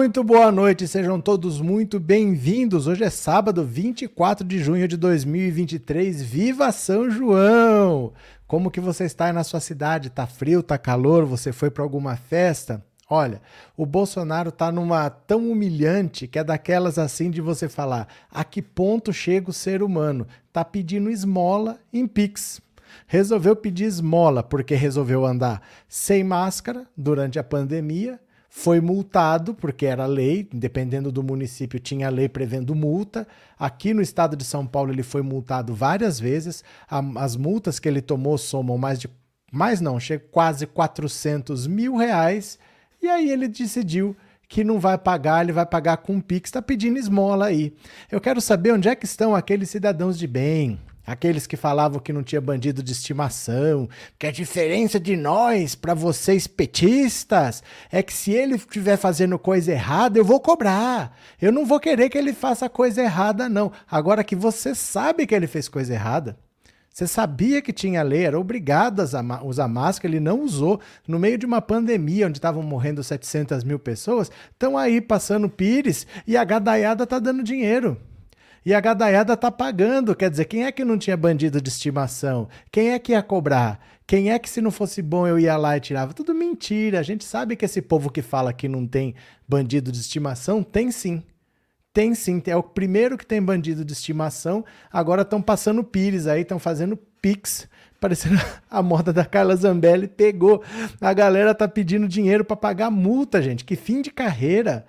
Muito boa noite, sejam todos muito bem-vindos. Hoje é sábado, 24 de junho de 2023. Viva São João! Como que você está aí na sua cidade? Tá frio, tá calor? Você foi para alguma festa? Olha, o Bolsonaro tá numa tão humilhante que é daquelas assim de você falar: a que ponto chega o ser humano? Tá pedindo esmola em Pix. Resolveu pedir esmola porque resolveu andar sem máscara durante a pandemia foi multado, porque era lei, dependendo do município, tinha lei prevendo multa. Aqui no estado de São Paulo, ele foi multado várias vezes. as multas que ele tomou somam mais de. Mais não, chega quase 400 mil reais. E aí ele decidiu que não vai pagar, ele vai pagar com Pix, está pedindo esmola aí. Eu quero saber onde é que estão aqueles cidadãos de bem, Aqueles que falavam que não tinha bandido de estimação, que a diferença de nós para vocês petistas é que se ele estiver fazendo coisa errada, eu vou cobrar. Eu não vou querer que ele faça coisa errada, não. Agora que você sabe que ele fez coisa errada, você sabia que tinha lei, era obrigado a usar máscara, ele não usou. No meio de uma pandemia onde estavam morrendo 700 mil pessoas, estão aí passando pires e a gadaiada tá dando dinheiro. E a gadaiada tá pagando, quer dizer, quem é que não tinha bandido de estimação? Quem é que ia cobrar? Quem é que se não fosse bom eu ia lá e tirava? Tudo mentira. A gente sabe que esse povo que fala que não tem bandido de estimação, tem sim. Tem sim, é o primeiro que tem bandido de estimação. Agora estão passando pires aí, estão fazendo pix, parecendo a moda da Carla Zambelli pegou. A galera tá pedindo dinheiro para pagar multa, gente. Que fim de carreira.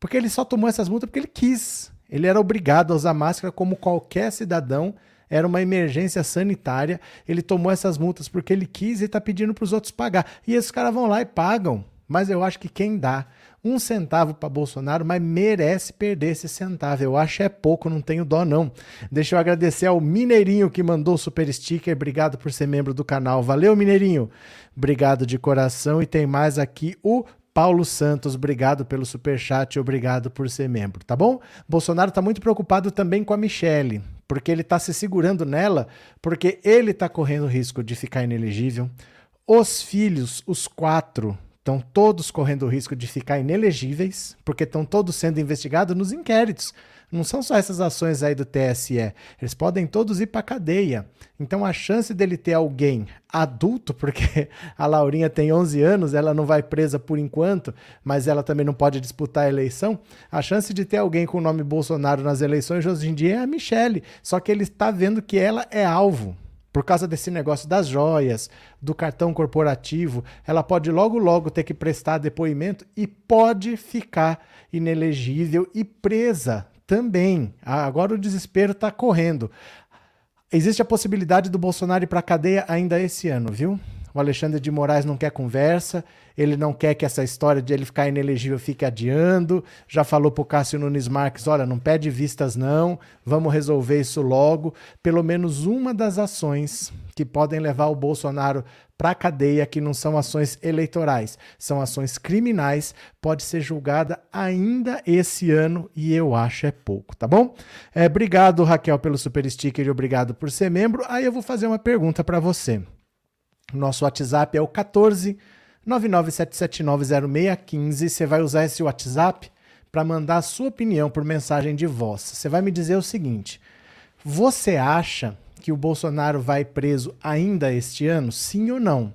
Porque ele só tomou essas multas porque ele quis. Ele era obrigado a usar máscara como qualquer cidadão. Era uma emergência sanitária. Ele tomou essas multas porque ele quis e está pedindo para os outros pagar. E esses caras vão lá e pagam. Mas eu acho que quem dá um centavo para Bolsonaro, mas merece perder esse centavo. Eu acho é pouco, não tenho dó não. Deixa eu agradecer ao Mineirinho que mandou o super sticker. Obrigado por ser membro do canal. Valeu, Mineirinho. Obrigado de coração. E tem mais aqui o Paulo Santos, obrigado pelo super chat, obrigado por ser membro, tá bom? Bolsonaro está muito preocupado também com a Michelle, porque ele está se segurando nela, porque ele está correndo risco de ficar inelegível. Os filhos, os quatro, estão todos correndo risco de ficar inelegíveis, porque estão todos sendo investigados nos inquéritos. Não são só essas ações aí do TSE, eles podem todos ir para cadeia. Então a chance dele ter alguém adulto, porque a Laurinha tem 11 anos, ela não vai presa por enquanto, mas ela também não pode disputar a eleição. A chance de ter alguém com o nome Bolsonaro nas eleições hoje em dia é a Michelle, só que ele está vendo que ela é alvo por causa desse negócio das joias, do cartão corporativo, ela pode logo logo ter que prestar depoimento e pode ficar inelegível e presa também. Agora o desespero está correndo. Existe a possibilidade do Bolsonaro ir para a cadeia ainda esse ano, viu? O Alexandre de Moraes não quer conversa, ele não quer que essa história de ele ficar inelegível fique adiando. Já falou para o Cássio Nunes Marques: olha, não pede vistas, não, vamos resolver isso logo. Pelo menos uma das ações que podem levar o Bolsonaro para a cadeia, que não são ações eleitorais, são ações criminais, pode ser julgada ainda esse ano e eu acho é pouco, tá bom? É, obrigado, Raquel, pelo super sticker e obrigado por ser membro. Aí eu vou fazer uma pergunta para você. Nosso WhatsApp é o 14 997790615. Você vai usar esse WhatsApp para mandar a sua opinião por mensagem de voz. Você vai me dizer o seguinte: você acha que o Bolsonaro vai preso ainda este ano? Sim ou não?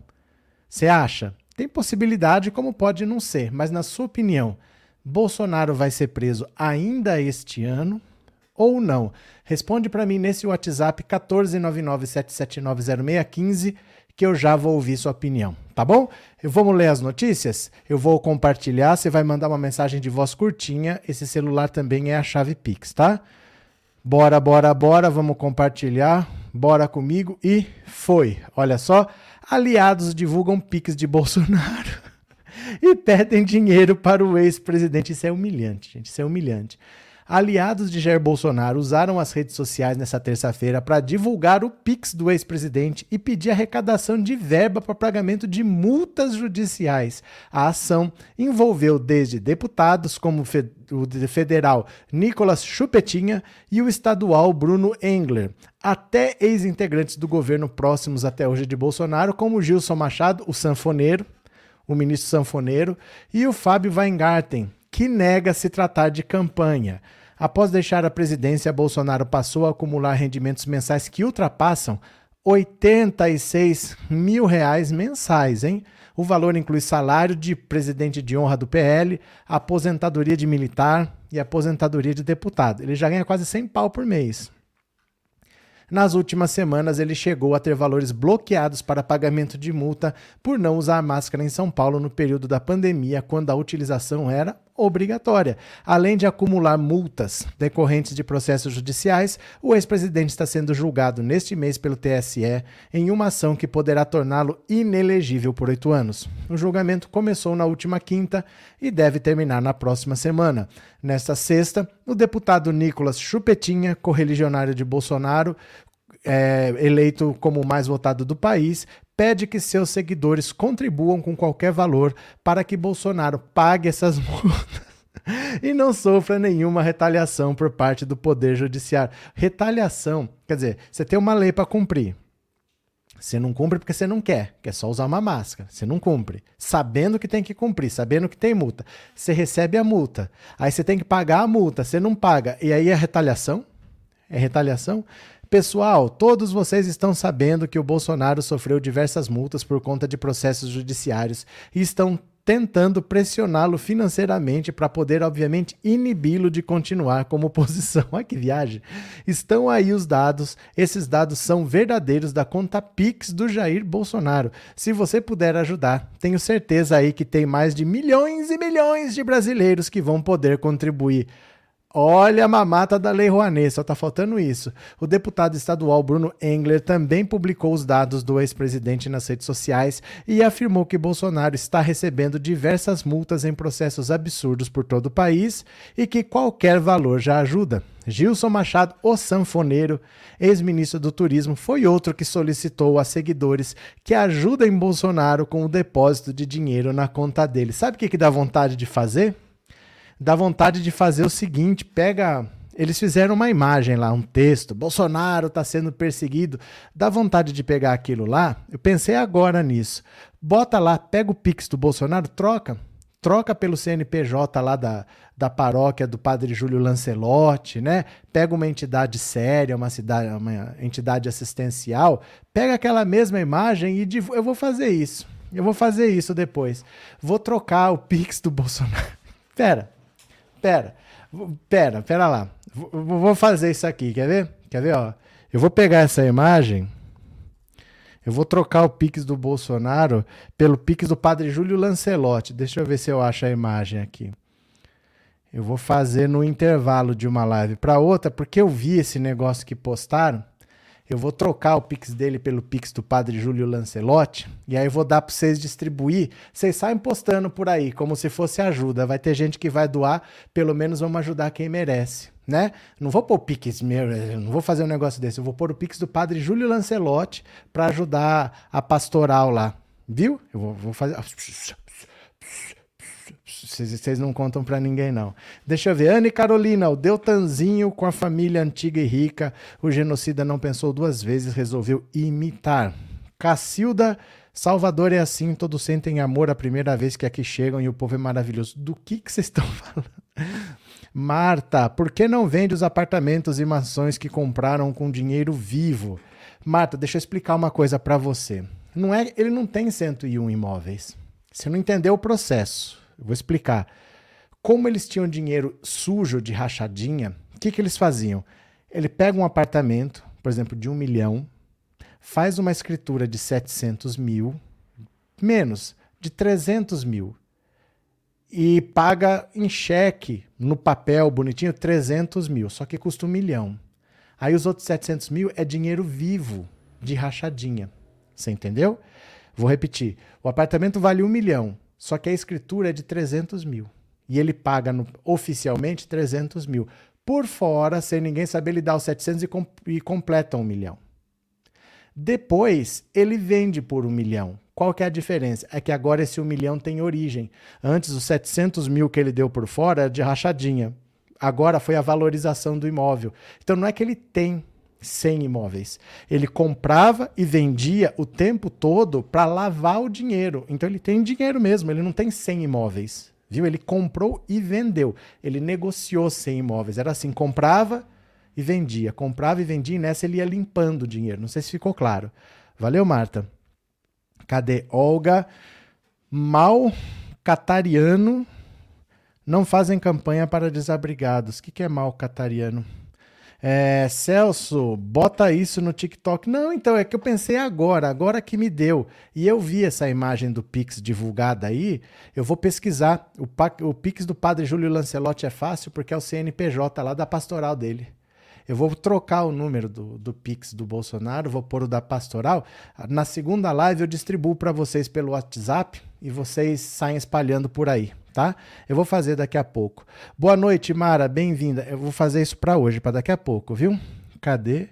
Você acha? Tem possibilidade, como pode não ser, mas na sua opinião, Bolsonaro vai ser preso ainda este ano ou não? Responde para mim nesse WhatsApp 14997790615 que eu já vou ouvir sua opinião, tá bom? Eu vamos ler as notícias? Eu vou compartilhar, você vai mandar uma mensagem de voz curtinha. Esse celular também é a chave Pix, tá? Bora, bora, bora, vamos compartilhar. Bora comigo e foi. Olha só, aliados divulgam Pix de Bolsonaro e pedem dinheiro para o ex-presidente. Isso é humilhante, gente. Isso é humilhante. Aliados de Jair Bolsonaro usaram as redes sociais nessa terça-feira para divulgar o Pix do ex-presidente e pedir arrecadação de verba para pagamento de multas judiciais. A ação envolveu desde deputados como o federal Nicolas Chupetinha e o estadual Bruno Engler, até ex-integrantes do governo próximos até hoje de Bolsonaro, como Gilson Machado, o sanfoneiro, o ministro sanfoneiro, e o Fábio Weingarten, que nega se tratar de campanha. Após deixar a presidência, Bolsonaro passou a acumular rendimentos mensais que ultrapassam 86 mil reais mensais, hein? O valor inclui salário de presidente de honra do PL, aposentadoria de militar e aposentadoria de deputado. Ele já ganha quase 100 pau por mês. Nas últimas semanas, ele chegou a ter valores bloqueados para pagamento de multa por não usar máscara em São Paulo no período da pandemia, quando a utilização era obrigatória. Além de acumular multas decorrentes de processos judiciais, o ex-presidente está sendo julgado neste mês pelo TSE em uma ação que poderá torná-lo inelegível por oito anos. O julgamento começou na última quinta e deve terminar na próxima semana. Nesta sexta, o deputado Nicolas Chupetinha, correligionário de Bolsonaro, é, eleito como o mais votado do país, pede que seus seguidores contribuam com qualquer valor para que Bolsonaro pague essas multas e não sofra nenhuma retaliação por parte do Poder Judiciário. Retaliação, quer dizer, você tem uma lei para cumprir. Você não cumpre porque você não quer, quer só usar uma máscara. Você não cumpre. Sabendo que tem que cumprir, sabendo que tem multa. Você recebe a multa. Aí você tem que pagar a multa, você não paga. E aí é retaliação? É retaliação? Pessoal, todos vocês estão sabendo que o Bolsonaro sofreu diversas multas por conta de processos judiciários e estão tentando pressioná-lo financeiramente para poder, obviamente, inibi-lo de continuar como oposição. Olha que viagem! Estão aí os dados, esses dados são verdadeiros da conta Pix do Jair Bolsonaro. Se você puder ajudar, tenho certeza aí que tem mais de milhões e milhões de brasileiros que vão poder contribuir. Olha a mamata da Lei Rouanet, só está faltando isso. O deputado estadual Bruno Engler também publicou os dados do ex-presidente nas redes sociais e afirmou que Bolsonaro está recebendo diversas multas em processos absurdos por todo o país e que qualquer valor já ajuda. Gilson Machado, o sanfoneiro, ex-ministro do Turismo, foi outro que solicitou a seguidores que ajudem Bolsonaro com o depósito de dinheiro na conta dele. Sabe o que, que dá vontade de fazer? Dá vontade de fazer o seguinte: pega. Eles fizeram uma imagem lá, um texto. Bolsonaro está sendo perseguido. Dá vontade de pegar aquilo lá. Eu pensei agora nisso. Bota lá, pega o Pix do Bolsonaro, troca. Troca pelo CNPJ lá da, da paróquia do Padre Júlio Lancelotti, né? Pega uma entidade séria, uma, cidade, uma entidade assistencial, pega aquela mesma imagem e eu vou fazer isso. Eu vou fazer isso depois. Vou trocar o Pix do Bolsonaro. Pera, pera, pera, pera lá. Vou fazer isso aqui, quer ver? Quer ver, ó? Eu vou pegar essa imagem, eu vou trocar o Pix do Bolsonaro pelo Pix do Padre Júlio Lancelotti. Deixa eu ver se eu acho a imagem aqui. Eu vou fazer no intervalo de uma live para outra, porque eu vi esse negócio que postaram. Eu vou trocar o Pix dele pelo Pix do Padre Júlio Lancelotti e aí vou dar para vocês distribuir. Vocês saem postando por aí como se fosse ajuda. Vai ter gente que vai doar, pelo menos vamos ajudar quem merece, né? Não vou pôr o Pix não vou fazer um negócio desse. Eu vou pôr o Pix do Padre Júlio Lancelotti para ajudar a pastoral lá, viu? Eu vou, vou fazer vocês não contam para ninguém, não. Deixa eu ver. Anne Carolina, o Deltanzinho com a família antiga e rica. O genocida não pensou duas vezes, resolveu imitar. Cacilda, Salvador é assim, todos sentem amor a primeira vez que aqui chegam e o povo é maravilhoso. Do que vocês estão falando? Marta, por que não vende os apartamentos e mansões que compraram com dinheiro vivo? Marta, deixa eu explicar uma coisa para você. Não é, ele não tem 101 imóveis. Você não entendeu o processo. Eu vou explicar. Como eles tinham dinheiro sujo de rachadinha, o que, que eles faziam? Ele pega um apartamento, por exemplo, de um milhão, faz uma escritura de 700 mil, menos, de 300 mil, e paga em cheque, no papel bonitinho, 300 mil, só que custa um milhão. Aí os outros 700 mil é dinheiro vivo, de rachadinha. Você entendeu? Vou repetir. O apartamento vale um milhão. Só que a escritura é de 300 mil. E ele paga no, oficialmente 300 mil. Por fora, sem ninguém saber, ele dá os 700 e, com, e completa um milhão. Depois, ele vende por um milhão. Qual que é a diferença? É que agora esse um milhão tem origem. Antes, os 700 mil que ele deu por fora era de rachadinha. Agora foi a valorização do imóvel. Então não é que ele tem 100 imóveis. Ele comprava e vendia o tempo todo para lavar o dinheiro. Então ele tem dinheiro mesmo, ele não tem 100 imóveis. Viu? Ele comprou e vendeu. Ele negociou sem imóveis. Era assim, comprava e vendia, comprava e vendia, e nessa ele ia limpando o dinheiro. Não sei se ficou claro. Valeu, Marta. Cadê Olga? Mal Catariano não fazem campanha para desabrigados. O que, que é mal catariano? É, Celso, bota isso no TikTok. Não, então é que eu pensei agora, agora que me deu. E eu vi essa imagem do Pix divulgada aí. Eu vou pesquisar. O, o Pix do Padre Júlio Lancelotti é fácil porque é o CNPJ lá da pastoral dele. Eu vou trocar o número do, do Pix do Bolsonaro, vou pôr o da pastoral. Na segunda live eu distribuo para vocês pelo WhatsApp e vocês saem espalhando por aí, tá? Eu vou fazer daqui a pouco. Boa noite, Mara, bem-vinda. Eu vou fazer isso para hoje, para daqui a pouco, viu? Cadê?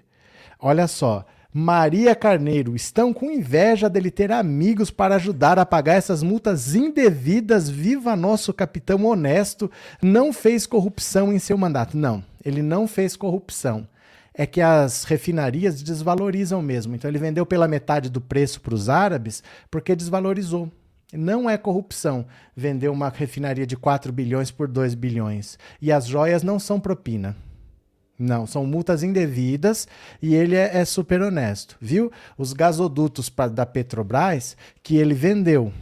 Olha só. Maria Carneiro, estão com inveja dele ter amigos para ajudar a pagar essas multas indevidas. Viva nosso capitão honesto, não fez corrupção em seu mandato. Não, ele não fez corrupção. É que as refinarias desvalorizam mesmo. Então ele vendeu pela metade do preço para os árabes porque desvalorizou. Não é corrupção vender uma refinaria de 4 bilhões por 2 bilhões. E as joias não são propina. Não, são multas indevidas e ele é, é super honesto, viu? Os gasodutos pra, da Petrobras que ele vendeu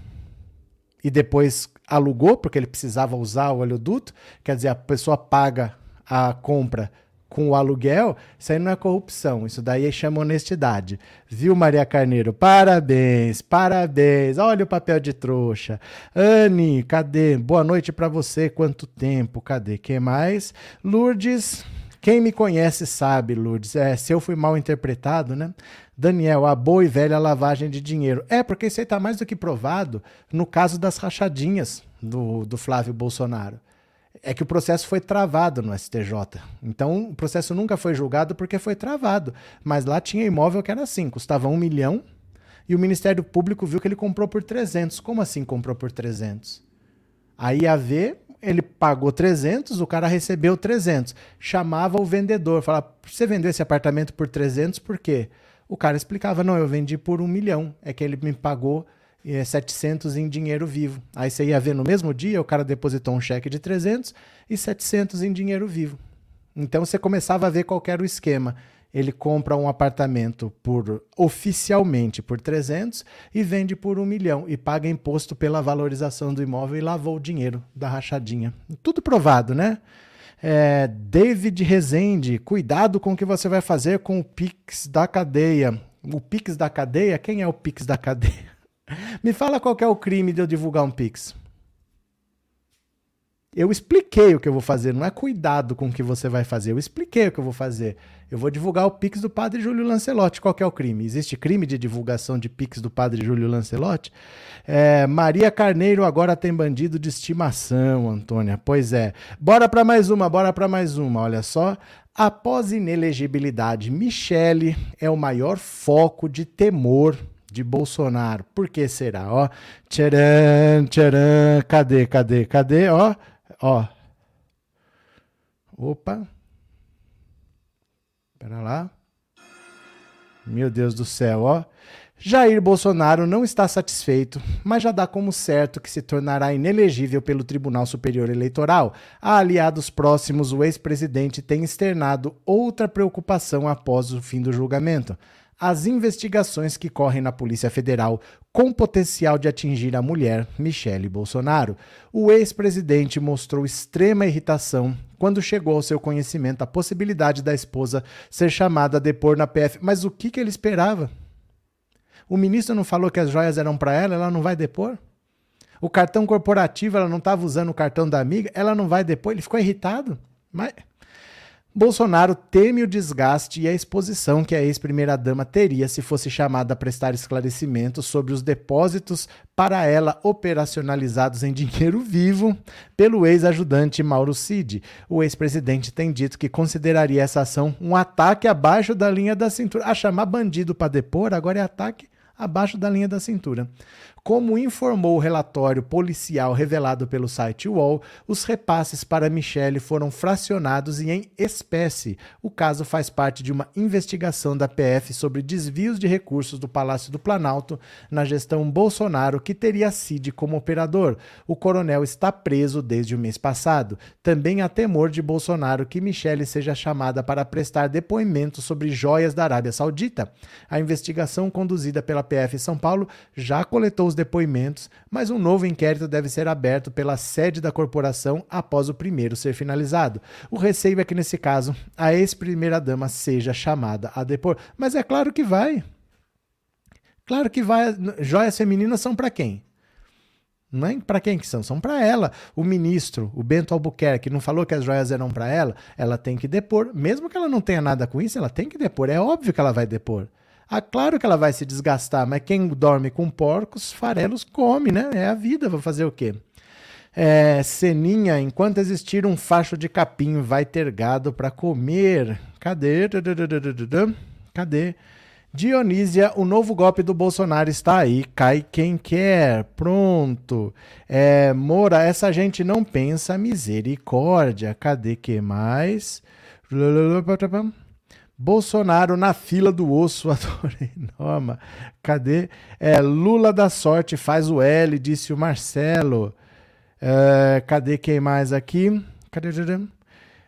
e depois alugou, porque ele precisava usar o oleoduto, quer dizer, a pessoa paga a compra com o aluguel, isso aí não é corrupção, isso daí chama honestidade. Viu, Maria Carneiro? Parabéns, parabéns. Olha o papel de trouxa. Anne, cadê? Boa noite para você. Quanto tempo? Cadê? Quem mais? Lourdes. Quem me conhece sabe, Lourdes, é, se eu fui mal interpretado, né? Daniel, a boa e velha lavagem de dinheiro. É, porque isso aí está mais do que provado no caso das rachadinhas do, do Flávio Bolsonaro é que o processo foi travado no STJ. Então, o processo nunca foi julgado porque foi travado. Mas lá tinha imóvel que era assim, custava um milhão e o Ministério Público viu que ele comprou por 300. Como assim comprou por 300? Aí a ver, ele pagou 300, o cara recebeu 300. Chamava o vendedor, falava, você vendeu esse apartamento por 300 por quê? O cara explicava, não, eu vendi por um milhão. É que ele me pagou é, 700 em dinheiro vivo. Aí você ia ver no mesmo dia, o cara depositou um cheque de 300 e 700 em dinheiro vivo. Então você começava a ver qual era o esquema. Ele compra um apartamento por oficialmente por 300 e vende por um milhão e paga imposto pela valorização do imóvel e lavou o dinheiro da rachadinha. Tudo provado, né? É, David Rezende, cuidado com o que você vai fazer com o Pix da cadeia. O Pix da cadeia? Quem é o Pix da cadeia? Me fala qual é o crime de eu divulgar um Pix. Eu expliquei o que eu vou fazer, não é cuidado com o que você vai fazer. Eu expliquei o que eu vou fazer. Eu vou divulgar o Pix do Padre Júlio Lancelotti. Qual é o crime? Existe crime de divulgação de Pix do Padre Júlio Lancelotti? É, Maria Carneiro agora tem bandido de estimação, Antônia. Pois é. Bora para mais uma, bora para mais uma. Olha só. Após inelegibilidade, Michele é o maior foco de temor de Bolsonaro. Por que será? Ó, tcharam, tcharam, cadê, cadê, cadê? Ó, ó. Opa. Pera lá. Meu Deus do céu, ó. Jair Bolsonaro não está satisfeito, mas já dá como certo que se tornará inelegível pelo Tribunal Superior Eleitoral. A aliados próximos, o ex-presidente tem externado outra preocupação após o fim do julgamento as investigações que correm na Polícia Federal com potencial de atingir a mulher Michele Bolsonaro. O ex-presidente mostrou extrema irritação quando chegou ao seu conhecimento a possibilidade da esposa ser chamada a depor na PF. Mas o que, que ele esperava? O ministro não falou que as joias eram para ela, ela não vai depor? O cartão corporativo, ela não estava usando o cartão da amiga, ela não vai depor? Ele ficou irritado? Mas Bolsonaro teme o desgaste e a exposição que a ex-primeira-dama teria se fosse chamada a prestar esclarecimentos sobre os depósitos para ela operacionalizados em dinheiro vivo pelo ex-ajudante Mauro Cid. O ex-presidente tem dito que consideraria essa ação um ataque abaixo da linha da cintura. A chamar bandido para depor agora é ataque abaixo da linha da cintura. Como informou o relatório policial revelado pelo site UOL, os repasses para Michele foram fracionados e em espécie. O caso faz parte de uma investigação da PF sobre desvios de recursos do Palácio do Planalto na gestão Bolsonaro, que teria a CID como operador. O coronel está preso desde o mês passado. Também há temor de Bolsonaro que Michele seja chamada para prestar depoimento sobre joias da Arábia Saudita. A investigação conduzida pela PF São Paulo já coletou os depoimentos, mas um novo inquérito deve ser aberto pela sede da corporação após o primeiro ser finalizado. O receio é que, nesse caso, a ex-primeira-dama seja chamada a depor. Mas é claro que vai. Claro que vai. Joias femininas são para quem? Não é para quem que são? São para ela. O ministro, o Bento Albuquerque, não falou que as joias eram para ela? Ela tem que depor. Mesmo que ela não tenha nada com isso, ela tem que depor. É óbvio que ela vai depor. Ah, claro que ela vai se desgastar, mas quem dorme com porcos, farelos come, né? É a vida, vou fazer o quê? É, Seninha, enquanto existir um facho de capim, vai ter gado para comer. Cadê? Cadê? Dionísia, o novo golpe do Bolsonaro está aí. Cai quem quer. Pronto. É, Moura, essa gente não pensa misericórdia. Cadê que mais? Bolsonaro na fila do osso, adorei. Noma. Cadê? É, Lula da sorte faz o L, disse o Marcelo. É, cadê quem mais aqui? Cadê?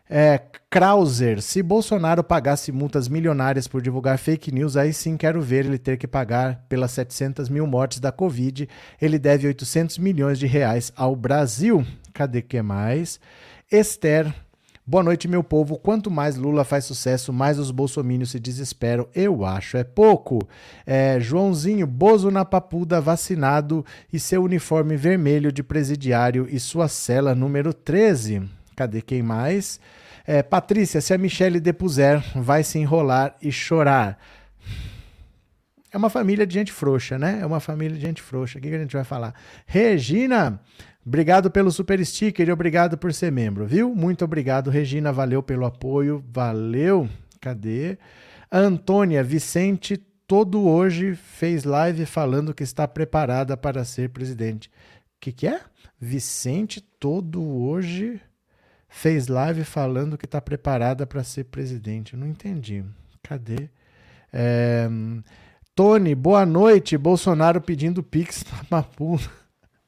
É, Krauser, se Bolsonaro pagasse multas milionárias por divulgar fake news, aí sim quero ver ele ter que pagar pelas 700 mil mortes da Covid. Ele deve 800 milhões de reais ao Brasil. Cadê que mais? Esther, boa noite, meu povo. Quanto mais Lula faz sucesso, mais os bolsomínios se desesperam. Eu acho é pouco. É, Joãozinho, Bozo na papuda, vacinado e seu uniforme vermelho de presidiário e sua cela número 13. Cadê quem mais? É, Patrícia, se a Michelle depuser, vai se enrolar e chorar. É uma família de gente frouxa, né? É uma família de gente frouxa. O que, que a gente vai falar? Regina, obrigado pelo super sticker e obrigado por ser membro, viu? Muito obrigado, Regina. Valeu pelo apoio. Valeu. Cadê? Antônia Vicente, todo hoje fez live falando que está preparada para ser presidente. O que, que é? Vicente, todo hoje fez live falando que está preparada para ser presidente. Não entendi. Cadê? É... Tony, boa noite. Bolsonaro pedindo Pix na Mapu.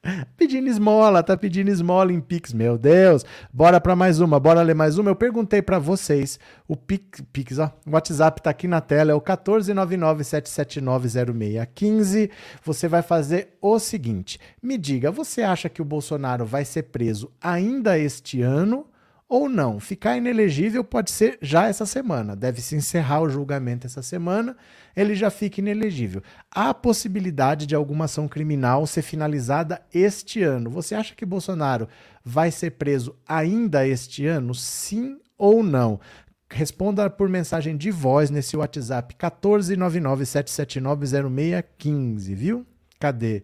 pedindo esmola, tá pedindo esmola em Pix. Meu Deus. Bora para mais uma, bora ler mais uma. Eu perguntei para vocês, o Pix, Pix, ó, o WhatsApp tá aqui na tela, é o 14997790615. Você vai fazer o seguinte: me diga, você acha que o Bolsonaro vai ser preso ainda este ano? Ou não. Ficar inelegível pode ser já essa semana. Deve se encerrar o julgamento essa semana, ele já fica inelegível. Há possibilidade de alguma ação criminal ser finalizada este ano. Você acha que Bolsonaro vai ser preso ainda este ano? Sim ou não? Responda por mensagem de voz nesse WhatsApp 14997790615, viu? Cadê?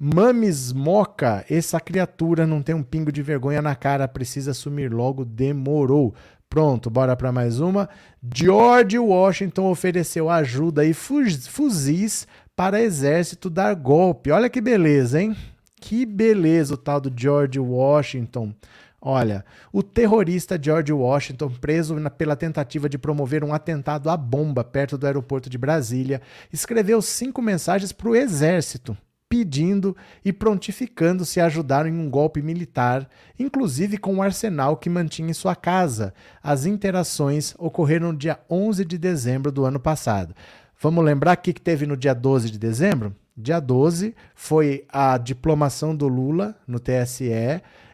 Mames Moca, essa criatura não tem um pingo de vergonha na cara, precisa sumir logo, demorou. Pronto, bora para mais uma. George Washington ofereceu ajuda e fuzis para exército dar golpe. Olha que beleza, hein? Que beleza o tal do George Washington. Olha, o terrorista George Washington, preso pela tentativa de promover um atentado à bomba perto do aeroporto de Brasília, escreveu cinco mensagens para o exército pedindo e prontificando-se a ajudar em um golpe militar, inclusive com o arsenal que mantinha em sua casa. As interações ocorreram no dia 11 de dezembro do ano passado. Vamos lembrar o que teve no dia 12 de dezembro? Dia 12 foi a diplomação do Lula no TSE.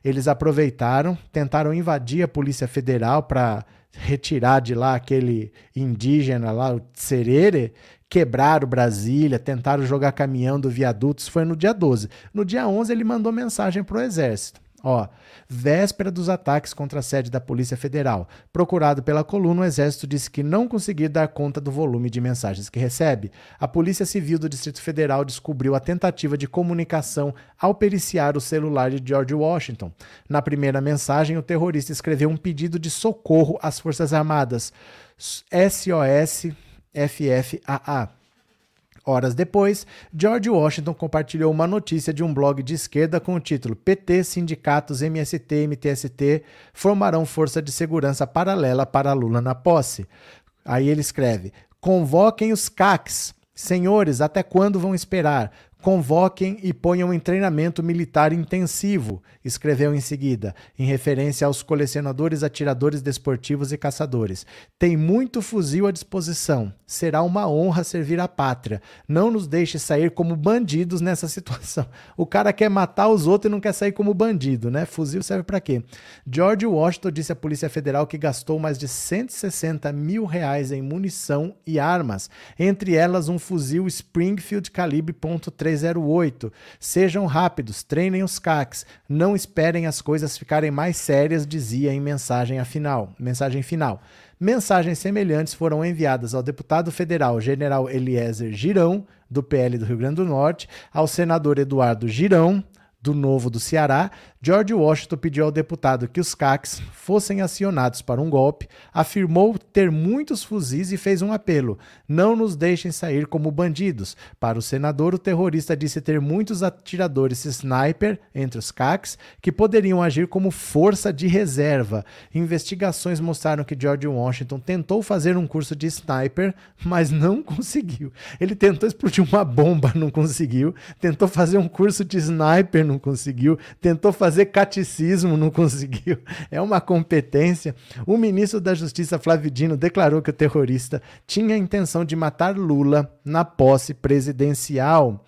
Eles aproveitaram, tentaram invadir a Polícia Federal para retirar de lá aquele indígena lá, o Serere, quebraram Brasília, tentaram jogar caminhão do viaduto, isso foi no dia 12. No dia 11 ele mandou mensagem para o Exército. Ó, véspera dos ataques contra a sede da Polícia Federal. Procurado pela coluna, o Exército disse que não conseguiu dar conta do volume de mensagens que recebe. A Polícia Civil do Distrito Federal descobriu a tentativa de comunicação ao periciar o celular de George Washington. Na primeira mensagem, o terrorista escreveu um pedido de socorro às Forças Armadas. SOS FFAA. Horas depois, George Washington compartilhou uma notícia de um blog de esquerda com o título PT, sindicatos, MST, MTST formarão força de segurança paralela para Lula na posse. Aí ele escreve: convoquem os CACs. Senhores, até quando vão esperar? Convoquem e ponham em treinamento militar intensivo, escreveu em seguida, em referência aos colecionadores, atiradores desportivos e caçadores. Tem muito fuzil à disposição. Será uma honra servir a pátria. Não nos deixe sair como bandidos nessa situação. O cara quer matar os outros e não quer sair como bandido, né? Fuzil serve para quê? George Washington disse à Polícia Federal que gastou mais de 160 mil reais em munição e armas, entre elas um fuzil Springfield calibre .3 308. Sejam rápidos, treinem os CACs, não esperem as coisas ficarem mais sérias, dizia em mensagem final. Mensagem final. Mensagens semelhantes foram enviadas ao deputado federal General Eliezer Girão, do PL do Rio Grande do Norte, ao senador Eduardo Girão, do Novo do Ceará, George Washington pediu ao deputado que os CACs fossem acionados para um golpe, afirmou ter muitos fuzis e fez um apelo: não nos deixem sair como bandidos. Para o senador, o terrorista disse ter muitos atiradores sniper entre os CACs que poderiam agir como força de reserva. Investigações mostraram que George Washington tentou fazer um curso de sniper, mas não conseguiu. Ele tentou explodir uma bomba, não conseguiu. Tentou fazer um curso de sniper, não conseguiu. Tentou fazer catecismo, não conseguiu. É uma competência. O ministro da Justiça, Flávio Dino, declarou que o terrorista tinha a intenção de matar Lula na posse presidencial.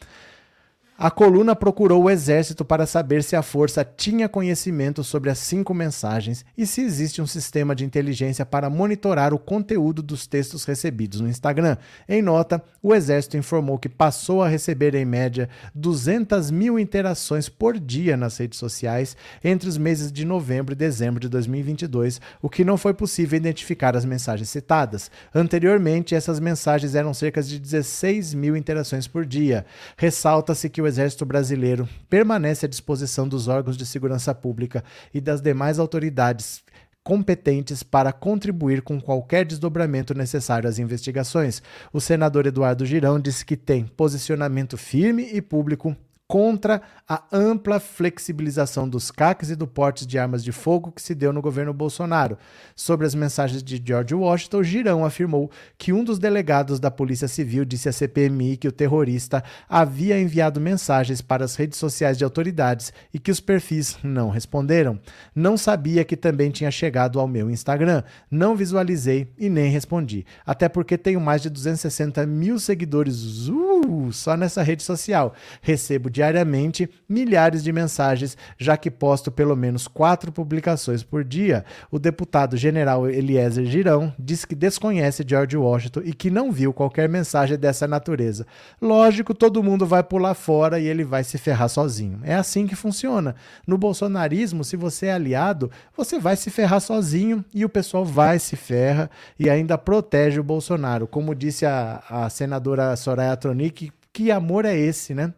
A coluna procurou o exército para saber se a força tinha conhecimento sobre as cinco mensagens e se existe um sistema de inteligência para monitorar o conteúdo dos textos recebidos no Instagram. Em nota, o exército informou que passou a receber em média 200 mil interações por dia nas redes sociais entre os meses de novembro e dezembro de 2022, o que não foi possível identificar as mensagens citadas. Anteriormente, essas mensagens eram cerca de 16 mil interações por dia. Ressalta-se que o Exército Brasileiro permanece à disposição dos órgãos de segurança pública e das demais autoridades competentes para contribuir com qualquer desdobramento necessário às investigações. O senador Eduardo Girão disse que tem posicionamento firme e público contra a ampla flexibilização dos CACs e do porte de armas de fogo que se deu no governo Bolsonaro. Sobre as mensagens de George Washington, Girão afirmou que um dos delegados da Polícia Civil disse à CPMI que o terrorista havia enviado mensagens para as redes sociais de autoridades e que os perfis não responderam. Não sabia que também tinha chegado ao meu Instagram. Não visualizei e nem respondi. Até porque tenho mais de 260 mil seguidores uh, só nessa rede social. Recebo diariamente milhares de mensagens, já que posto pelo menos quatro publicações por dia. O deputado general Eliezer Girão diz que desconhece George Washington e que não viu qualquer mensagem dessa natureza. Lógico, todo mundo vai pular fora e ele vai se ferrar sozinho. É assim que funciona. No bolsonarismo, se você é aliado, você vai se ferrar sozinho e o pessoal vai se ferra e ainda protege o Bolsonaro. Como disse a, a senadora Soraya Tronic, que amor é esse, né?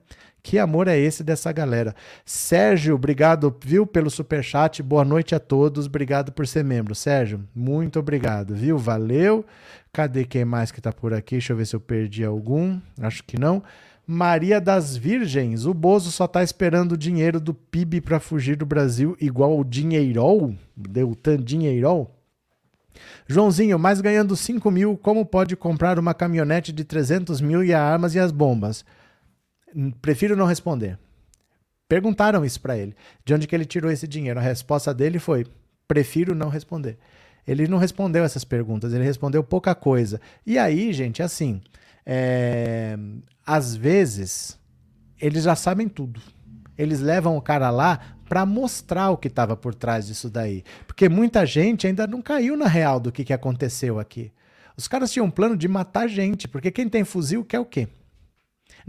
Que amor é esse dessa galera? Sérgio, obrigado, viu, pelo super chat. Boa noite a todos. Obrigado por ser membro. Sérgio, muito obrigado, viu? Valeu. Cadê quem mais que tá por aqui? Deixa eu ver se eu perdi algum. Acho que não. Maria das Virgens, o Bozo só tá esperando o dinheiro do PIB para fugir do Brasil, igual o Dinheirol, Deltan Dinheirol. Joãozinho, mas ganhando 5 mil, como pode comprar uma caminhonete de 300 mil e as armas e as bombas? Prefiro não responder. Perguntaram isso para ele. De onde que ele tirou esse dinheiro? A resposta dele foi: prefiro não responder. Ele não respondeu essas perguntas, ele respondeu pouca coisa. E aí, gente, assim, é... às vezes eles já sabem tudo. Eles levam o cara lá para mostrar o que estava por trás disso daí. Porque muita gente ainda não caiu na real do que, que aconteceu aqui. Os caras tinham um plano de matar gente, porque quem tem fuzil quer o quê?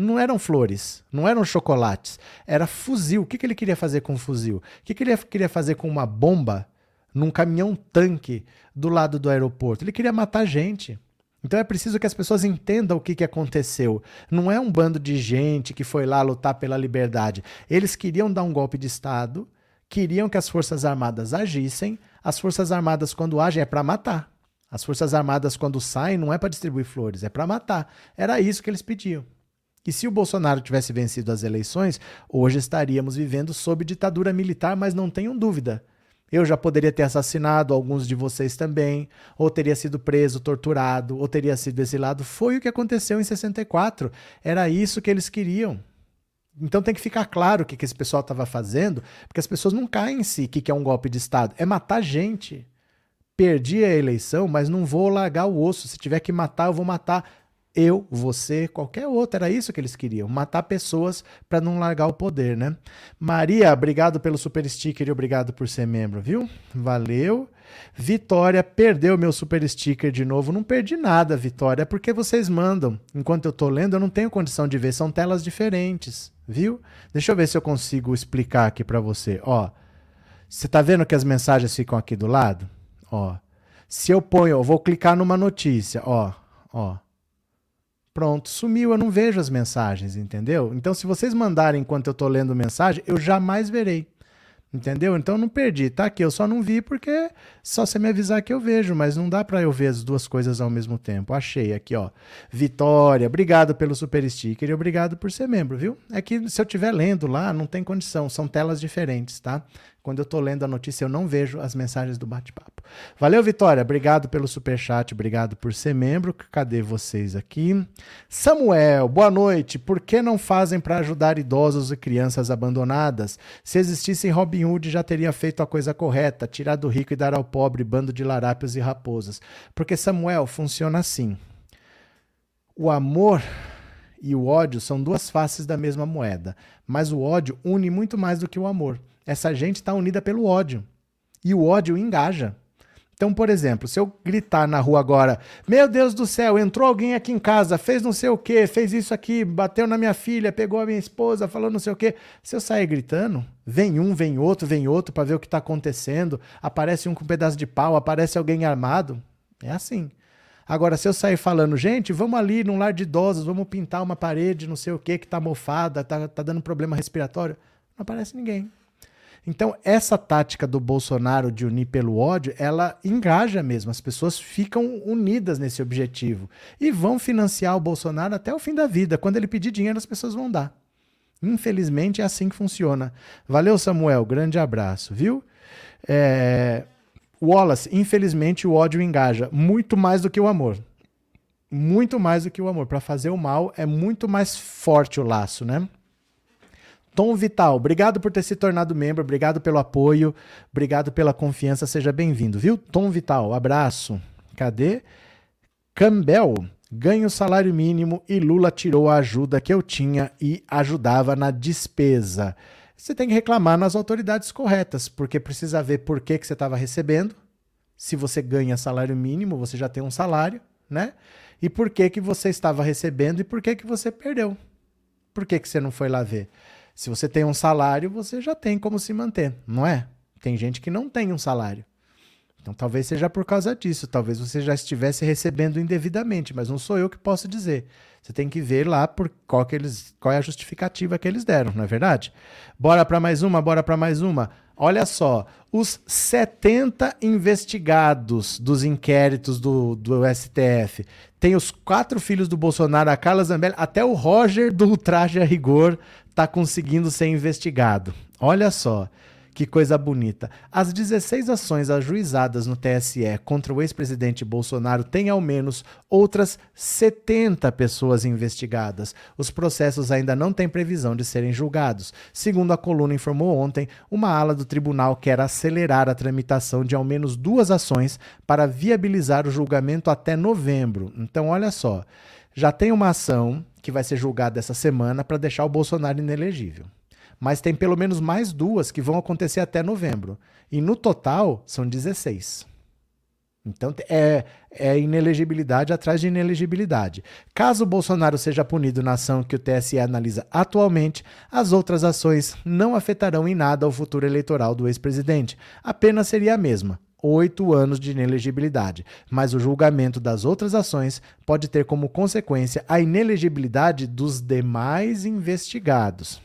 Não eram flores, não eram chocolates, era fuzil. O que, que ele queria fazer com um fuzil? O que, que ele queria fazer com uma bomba num caminhão tanque do lado do aeroporto? Ele queria matar gente. Então é preciso que as pessoas entendam o que, que aconteceu. Não é um bando de gente que foi lá lutar pela liberdade. Eles queriam dar um golpe de Estado, queriam que as Forças Armadas agissem. As Forças Armadas, quando agem, é para matar. As Forças Armadas, quando saem, não é para distribuir flores, é para matar. Era isso que eles pediam. E se o Bolsonaro tivesse vencido as eleições, hoje estaríamos vivendo sob ditadura militar, mas não tenham dúvida. Eu já poderia ter assassinado alguns de vocês também, ou teria sido preso, torturado, ou teria sido exilado. Foi o que aconteceu em 64. Era isso que eles queriam. Então tem que ficar claro o que, que esse pessoal estava fazendo, porque as pessoas não caem em si o que, que é um golpe de Estado. É matar gente. Perdi a eleição, mas não vou largar o osso. Se tiver que matar, eu vou matar eu, você, qualquer outro. Era isso que eles queriam, matar pessoas para não largar o poder, né? Maria, obrigado pelo super sticker e obrigado por ser membro, viu? Valeu. Vitória, perdeu meu super sticker de novo. Não perdi nada, Vitória, porque vocês mandam. Enquanto eu tô lendo, eu não tenho condição de ver, são telas diferentes, viu? Deixa eu ver se eu consigo explicar aqui para você. Ó, você tá vendo que as mensagens ficam aqui do lado? Ó, se eu ponho, eu vou clicar numa notícia, ó, ó. Pronto, sumiu, eu não vejo as mensagens, entendeu? Então, se vocês mandarem enquanto eu estou lendo mensagem, eu jamais verei. Entendeu? Então não perdi, tá aqui. Eu só não vi porque só você me avisar que eu vejo, mas não dá para eu ver as duas coisas ao mesmo tempo. Achei aqui, ó. Vitória, obrigado pelo super sticker e obrigado por ser membro, viu? É que se eu estiver lendo lá, não tem condição, são telas diferentes, tá? Quando eu estou lendo a notícia, eu não vejo as mensagens do bate-papo. Valeu, Vitória. Obrigado pelo super chat, obrigado por ser membro. Cadê vocês aqui? Samuel, boa noite. Por que não fazem para ajudar idosos e crianças abandonadas? Se existisse Robin Hood, já teria feito a coisa correta, tirar do rico e dar ao pobre, bando de larápios e raposas. Porque Samuel funciona assim. O amor e o ódio são duas faces da mesma moeda, mas o ódio une muito mais do que o amor. Essa gente está unida pelo ódio. E o ódio engaja. Então, por exemplo, se eu gritar na rua agora, meu Deus do céu, entrou alguém aqui em casa, fez não sei o quê, fez isso aqui, bateu na minha filha, pegou a minha esposa, falou não sei o quê. Se eu sair gritando, vem um, vem outro, vem outro para ver o que está acontecendo, aparece um com um pedaço de pau, aparece alguém armado. É assim. Agora, se eu sair falando, gente, vamos ali num lar de idosos, vamos pintar uma parede, não sei o quê, que está mofada, tá, tá dando problema respiratório, não aparece ninguém. Então, essa tática do Bolsonaro de unir pelo ódio, ela engaja mesmo. As pessoas ficam unidas nesse objetivo e vão financiar o Bolsonaro até o fim da vida. Quando ele pedir dinheiro, as pessoas vão dar. Infelizmente, é assim que funciona. Valeu, Samuel. Grande abraço, viu? É... Wallace, infelizmente, o ódio engaja muito mais do que o amor. Muito mais do que o amor. Para fazer o mal, é muito mais forte o laço, né? Tom Vital, obrigado por ter se tornado membro, obrigado pelo apoio, obrigado pela confiança, seja bem-vindo, viu? Tom Vital, abraço. Cadê? Campbell, ganho salário mínimo e Lula tirou a ajuda que eu tinha e ajudava na despesa. Você tem que reclamar nas autoridades corretas, porque precisa ver por que, que você estava recebendo. Se você ganha salário mínimo, você já tem um salário, né? E por que, que você estava recebendo e por que, que você perdeu. Por que, que você não foi lá ver? Se você tem um salário, você já tem como se manter, não é? Tem gente que não tem um salário. Então talvez seja por causa disso, talvez você já estivesse recebendo indevidamente, mas não sou eu que posso dizer. Você tem que ver lá por qual, que eles, qual é a justificativa que eles deram, não é verdade? Bora para mais uma, bora para mais uma. Olha só, os 70 investigados dos inquéritos do, do STF. Tem os quatro filhos do Bolsonaro, a Carla Zambelli, até o Roger do Ultraje a Rigor está conseguindo ser investigado. Olha só. Que coisa bonita. As 16 ações ajuizadas no TSE contra o ex-presidente Bolsonaro têm ao menos outras 70 pessoas investigadas. Os processos ainda não têm previsão de serem julgados. Segundo a coluna informou ontem, uma ala do tribunal quer acelerar a tramitação de ao menos duas ações para viabilizar o julgamento até novembro. Então, olha só. Já tem uma ação que vai ser julgada essa semana para deixar o Bolsonaro inelegível. Mas tem pelo menos mais duas que vão acontecer até novembro. E no total são 16. Então é, é inelegibilidade atrás de inelegibilidade. Caso Bolsonaro seja punido na ação que o TSE analisa atualmente, as outras ações não afetarão em nada o futuro eleitoral do ex-presidente. A pena seria a mesma, oito anos de inelegibilidade, mas o julgamento das outras ações pode ter como consequência a inelegibilidade dos demais investigados.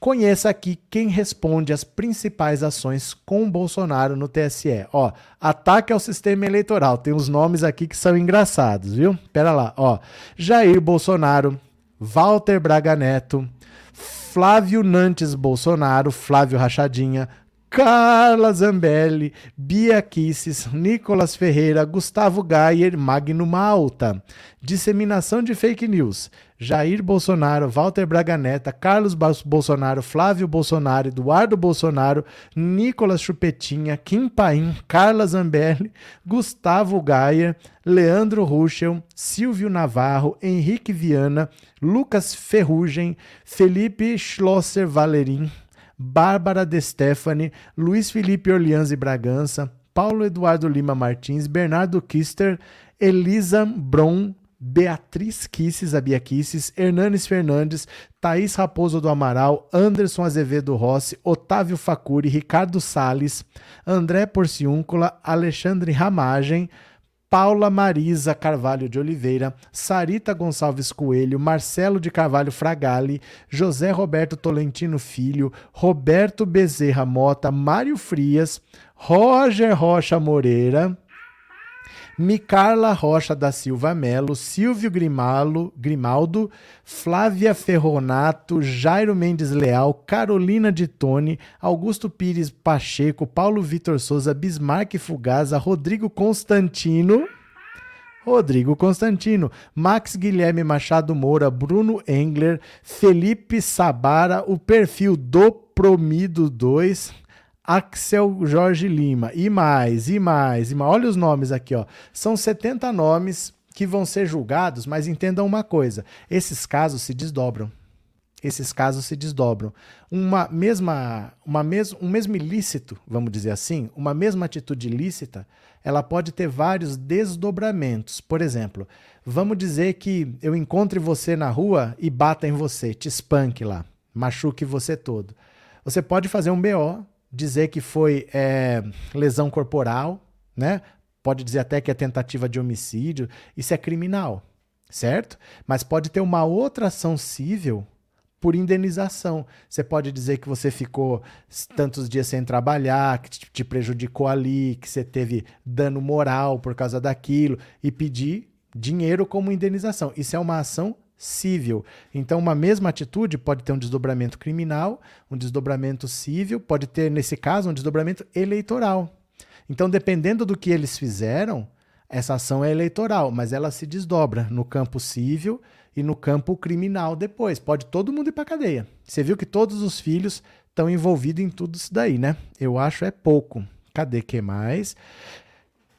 Conheça aqui quem responde às principais ações com Bolsonaro no TSE. Ó, ataque ao sistema eleitoral. Tem uns nomes aqui que são engraçados, viu? Pera lá, ó. Jair Bolsonaro, Walter Braga Neto, Flávio Nantes Bolsonaro, Flávio Rachadinha, Carla Zambelli, Bia Kisses, Nicolas Ferreira, Gustavo Gayer, Magno Malta. Disseminação de fake news. Jair Bolsonaro, Walter Braga Neta, Carlos Bolsonaro, Flávio Bolsonaro, Eduardo Bolsonaro, Nicolas Chupetinha, Kim Paim, Carla Zambelli, Gustavo Gayer, Leandro Ruschel, Silvio Navarro, Henrique Viana, Lucas Ferrugem, Felipe Schlosser Valerim, Bárbara De Stefani, Luiz Felipe Orleans e Bragança, Paulo Eduardo Lima Martins, Bernardo Kister, Elisa Bron, Beatriz Kisses, a Bia Kisses, Hernanes Fernandes, Thaís Raposo do Amaral, Anderson Azevedo Rossi, Otávio Facuri, Ricardo Sales, André Porciúncula, Alexandre Ramagem, Paula Marisa Carvalho de Oliveira, Sarita Gonçalves Coelho, Marcelo de Carvalho Fragali, José Roberto Tolentino Filho, Roberto Bezerra Mota, Mário Frias, Roger Rocha Moreira, Micarla Rocha da Silva Melo, Silvio Grimalo, Grimaldo, Flávia Ferronato, Jairo Mendes Leal, Carolina de Tone, Augusto Pires Pacheco, Paulo Vitor Souza, Bismarck Fugaza, Rodrigo Constantino. Rodrigo Constantino, Max Guilherme Machado Moura, Bruno Engler, Felipe Sabara, o perfil do Promido 2, Axel Jorge Lima. E mais, e mais, e mais. Olha os nomes aqui, ó. São 70 nomes que vão ser julgados, mas entendam uma coisa: esses casos se desdobram. Esses casos se desdobram. Uma mesma, uma mes, um mesmo ilícito, vamos dizer assim, uma mesma atitude ilícita, ela pode ter vários desdobramentos. Por exemplo, vamos dizer que eu encontre você na rua e bata em você, te espanque lá, machuque você todo. Você pode fazer um BO, dizer que foi é, lesão corporal, né? Pode dizer até que é tentativa de homicídio. Isso é criminal, certo? Mas pode ter uma outra ação civil por indenização. Você pode dizer que você ficou tantos dias sem trabalhar, que te prejudicou ali, que você teve dano moral por causa daquilo e pedir dinheiro como indenização. Isso é uma ação civil. Então, uma mesma atitude pode ter um desdobramento criminal, um desdobramento civil, pode ter, nesse caso, um desdobramento eleitoral. Então, dependendo do que eles fizeram, essa ação é eleitoral, mas ela se desdobra no campo civil e no campo criminal depois. Pode todo mundo ir para cadeia. Você viu que todos os filhos estão envolvidos em tudo isso daí, né? Eu acho é pouco. Cadê que mais?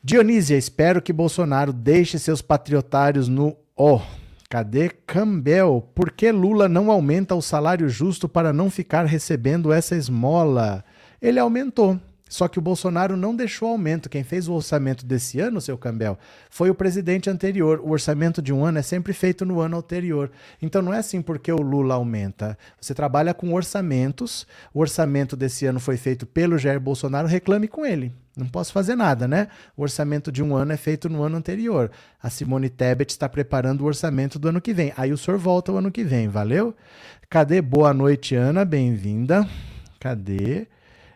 Dionísia, espero que Bolsonaro deixe seus patriotários no ó. Oh, Cadê Campbell? Por que Lula não aumenta o salário justo para não ficar recebendo essa esmola? Ele aumentou. Só que o Bolsonaro não deixou aumento. Quem fez o orçamento desse ano, seu Campbell, foi o presidente anterior. O orçamento de um ano é sempre feito no ano anterior. Então não é assim porque o Lula aumenta. Você trabalha com orçamentos. O orçamento desse ano foi feito pelo Jair Bolsonaro, reclame com ele. Não posso fazer nada, né? O orçamento de um ano é feito no ano anterior. A Simone Tebet está preparando o orçamento do ano que vem. Aí o senhor volta o ano que vem, valeu? Cadê? Boa noite, Ana, bem-vinda. Cadê?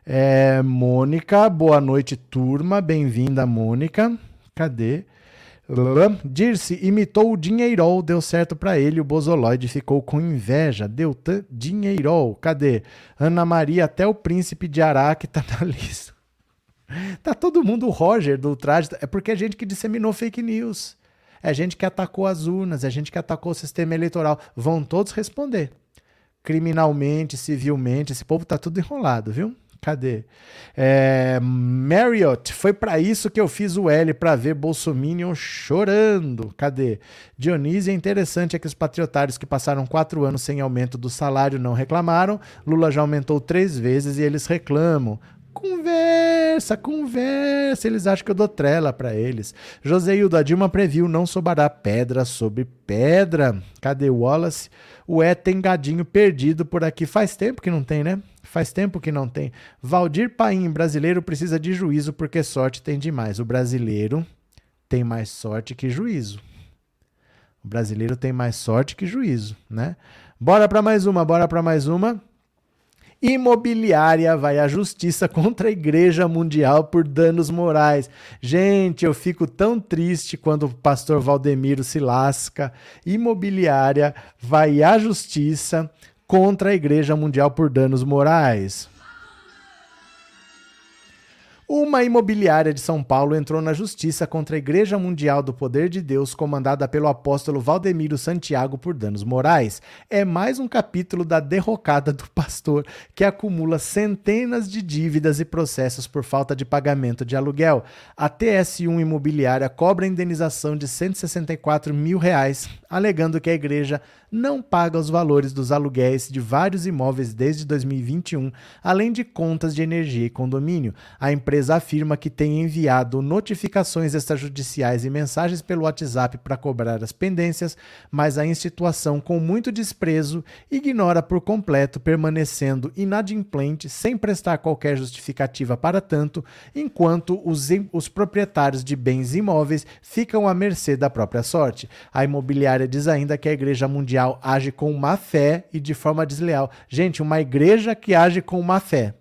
É, Mônica, boa noite, turma. Bem-vinda, Mônica. Cadê? Dirce imitou o Dinheirol, deu certo para ele. O Bozoloide ficou com inveja. Deu Dinheirol. Cadê? Ana Maria, até o príncipe de Araque tá na lista. Tá todo mundo o Roger do traje. É porque é gente que disseminou fake news. É gente que atacou as urnas, é gente que atacou o sistema eleitoral. Vão todos responder. Criminalmente, civilmente, esse povo tá tudo enrolado, viu? Cadê? É, Marriott, foi para isso que eu fiz o L, para ver Bolsominion chorando. Cadê? Dionísio, é interessante é que os patriotários que passaram quatro anos sem aumento do salário não reclamaram. Lula já aumentou três vezes e eles reclamam. Conversa, conversa. Eles acham que eu dou trela para eles. Joseildo, a Dilma previu não sobrará pedra sobre pedra. Cadê Wallace? O é tem gadinho perdido por aqui. Faz tempo que não tem, né? Faz tempo que não tem. Valdir Paim, brasileiro precisa de juízo porque sorte tem demais. O brasileiro tem mais sorte que juízo. O brasileiro tem mais sorte que juízo, né? Bora para mais uma, bora para mais uma. Imobiliária vai à justiça contra a Igreja Mundial por danos morais. Gente, eu fico tão triste quando o pastor Valdemiro se lasca. Imobiliária vai à justiça contra a Igreja Mundial por danos morais. Uma imobiliária de São Paulo entrou na justiça contra a Igreja Mundial do Poder de Deus, comandada pelo apóstolo Valdemiro Santiago por danos morais. É mais um capítulo da derrocada do pastor, que acumula centenas de dívidas e processos por falta de pagamento de aluguel. A TS1 Imobiliária cobra indenização de 164 mil reais, alegando que a igreja não paga os valores dos aluguéis de vários imóveis desde 2021, além de contas de energia e condomínio. A empresa afirma que tem enviado notificações extrajudiciais e mensagens pelo WhatsApp para cobrar as pendências, mas a instituição, com muito desprezo, ignora por completo, permanecendo inadimplente sem prestar qualquer justificativa para tanto, enquanto os, os proprietários de bens imóveis ficam à mercê da própria sorte. A imobiliária diz ainda que a Igreja Mundial age com má fé e de forma desleal. Gente, uma igreja que age com má fé.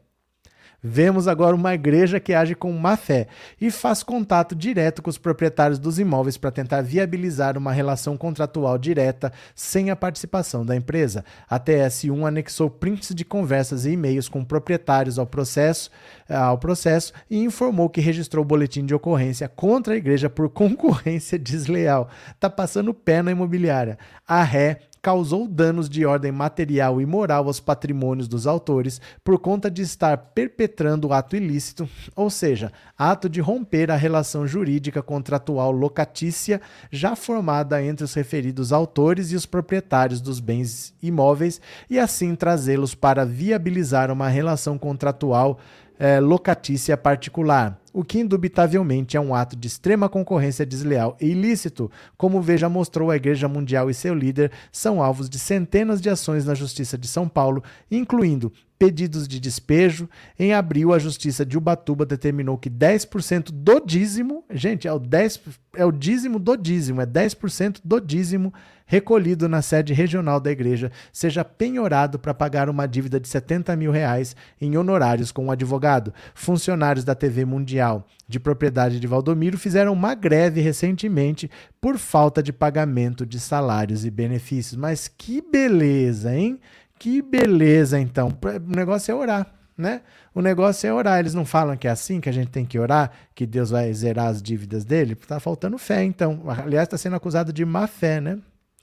Vemos agora uma igreja que age com má fé e faz contato direto com os proprietários dos imóveis para tentar viabilizar uma relação contratual direta sem a participação da empresa. A TS1 anexou prints de conversas e e-mails com proprietários ao processo, ao processo e informou que registrou boletim de ocorrência contra a igreja por concorrência desleal. Tá passando pé na imobiliária. A ré causou danos de ordem material e moral aos patrimônios dos autores por conta de estar perpetrando ato ilícito, ou seja, ato de romper a relação jurídica contratual locatícia já formada entre os referidos autores e os proprietários dos bens imóveis e assim trazê-los para viabilizar uma relação contratual é, locatícia particular, o que indubitavelmente é um ato de extrema concorrência desleal e ilícito, como Veja mostrou a Igreja Mundial e seu líder são alvos de centenas de ações na Justiça de São Paulo, incluindo pedidos de despejo. Em abril, a Justiça de Ubatuba determinou que 10% do dízimo, gente, é o, 10, é o dízimo do dízimo, é 10% do dízimo recolhido na sede regional da igreja seja penhorado para pagar uma dívida de 70 mil reais em honorários com um advogado. Funcionários da TV Mundial de propriedade de Valdomiro fizeram uma greve recentemente por falta de pagamento de salários e benefícios. Mas que beleza, hein? Que beleza, então. O negócio é orar, né? O negócio é orar. Eles não falam que é assim que a gente tem que orar, que Deus vai zerar as dívidas dele? Tá faltando fé, então. Aliás, está sendo acusado de má fé, né?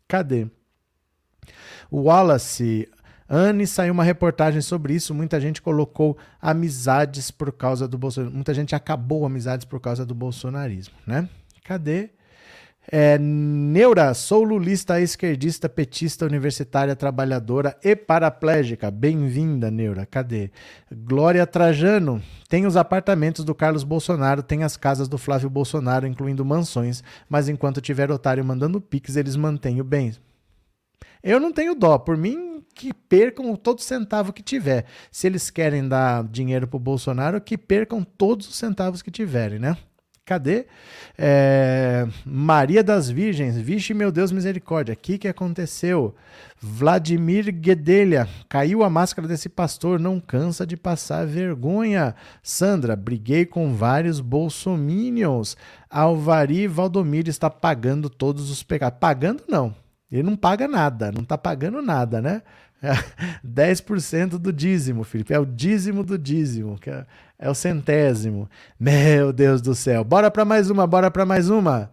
Cadê? Wallace, Anne saiu uma reportagem sobre isso. Muita gente colocou amizades por causa do Bolsonaro. Muita gente acabou amizades por causa do bolsonarismo, né? Cadê? É, Neura, sou lulista, esquerdista, petista, universitária, trabalhadora e paraplégica. Bem-vinda, Neura. Cadê? Glória Trajano, tem os apartamentos do Carlos Bolsonaro, tem as casas do Flávio Bolsonaro, incluindo mansões, mas enquanto tiver otário mandando pix, eles mantêm o bem. Eu não tenho dó, por mim que percam todo centavo que tiver. Se eles querem dar dinheiro pro Bolsonaro, que percam todos os centavos que tiverem, né? Cadê? É, Maria das Virgens, vixe meu Deus, misericórdia, o que, que aconteceu? Vladimir Guedelha, caiu a máscara desse pastor, não cansa de passar vergonha. Sandra, briguei com vários bolsominions. Alvari Valdomiro está pagando todos os pecados. Pagando não, ele não paga nada, não está pagando nada, né? 10% do dízimo, Felipe. É o dízimo do dízimo, que é, é o centésimo. Meu Deus do céu. Bora para mais uma, bora para mais uma.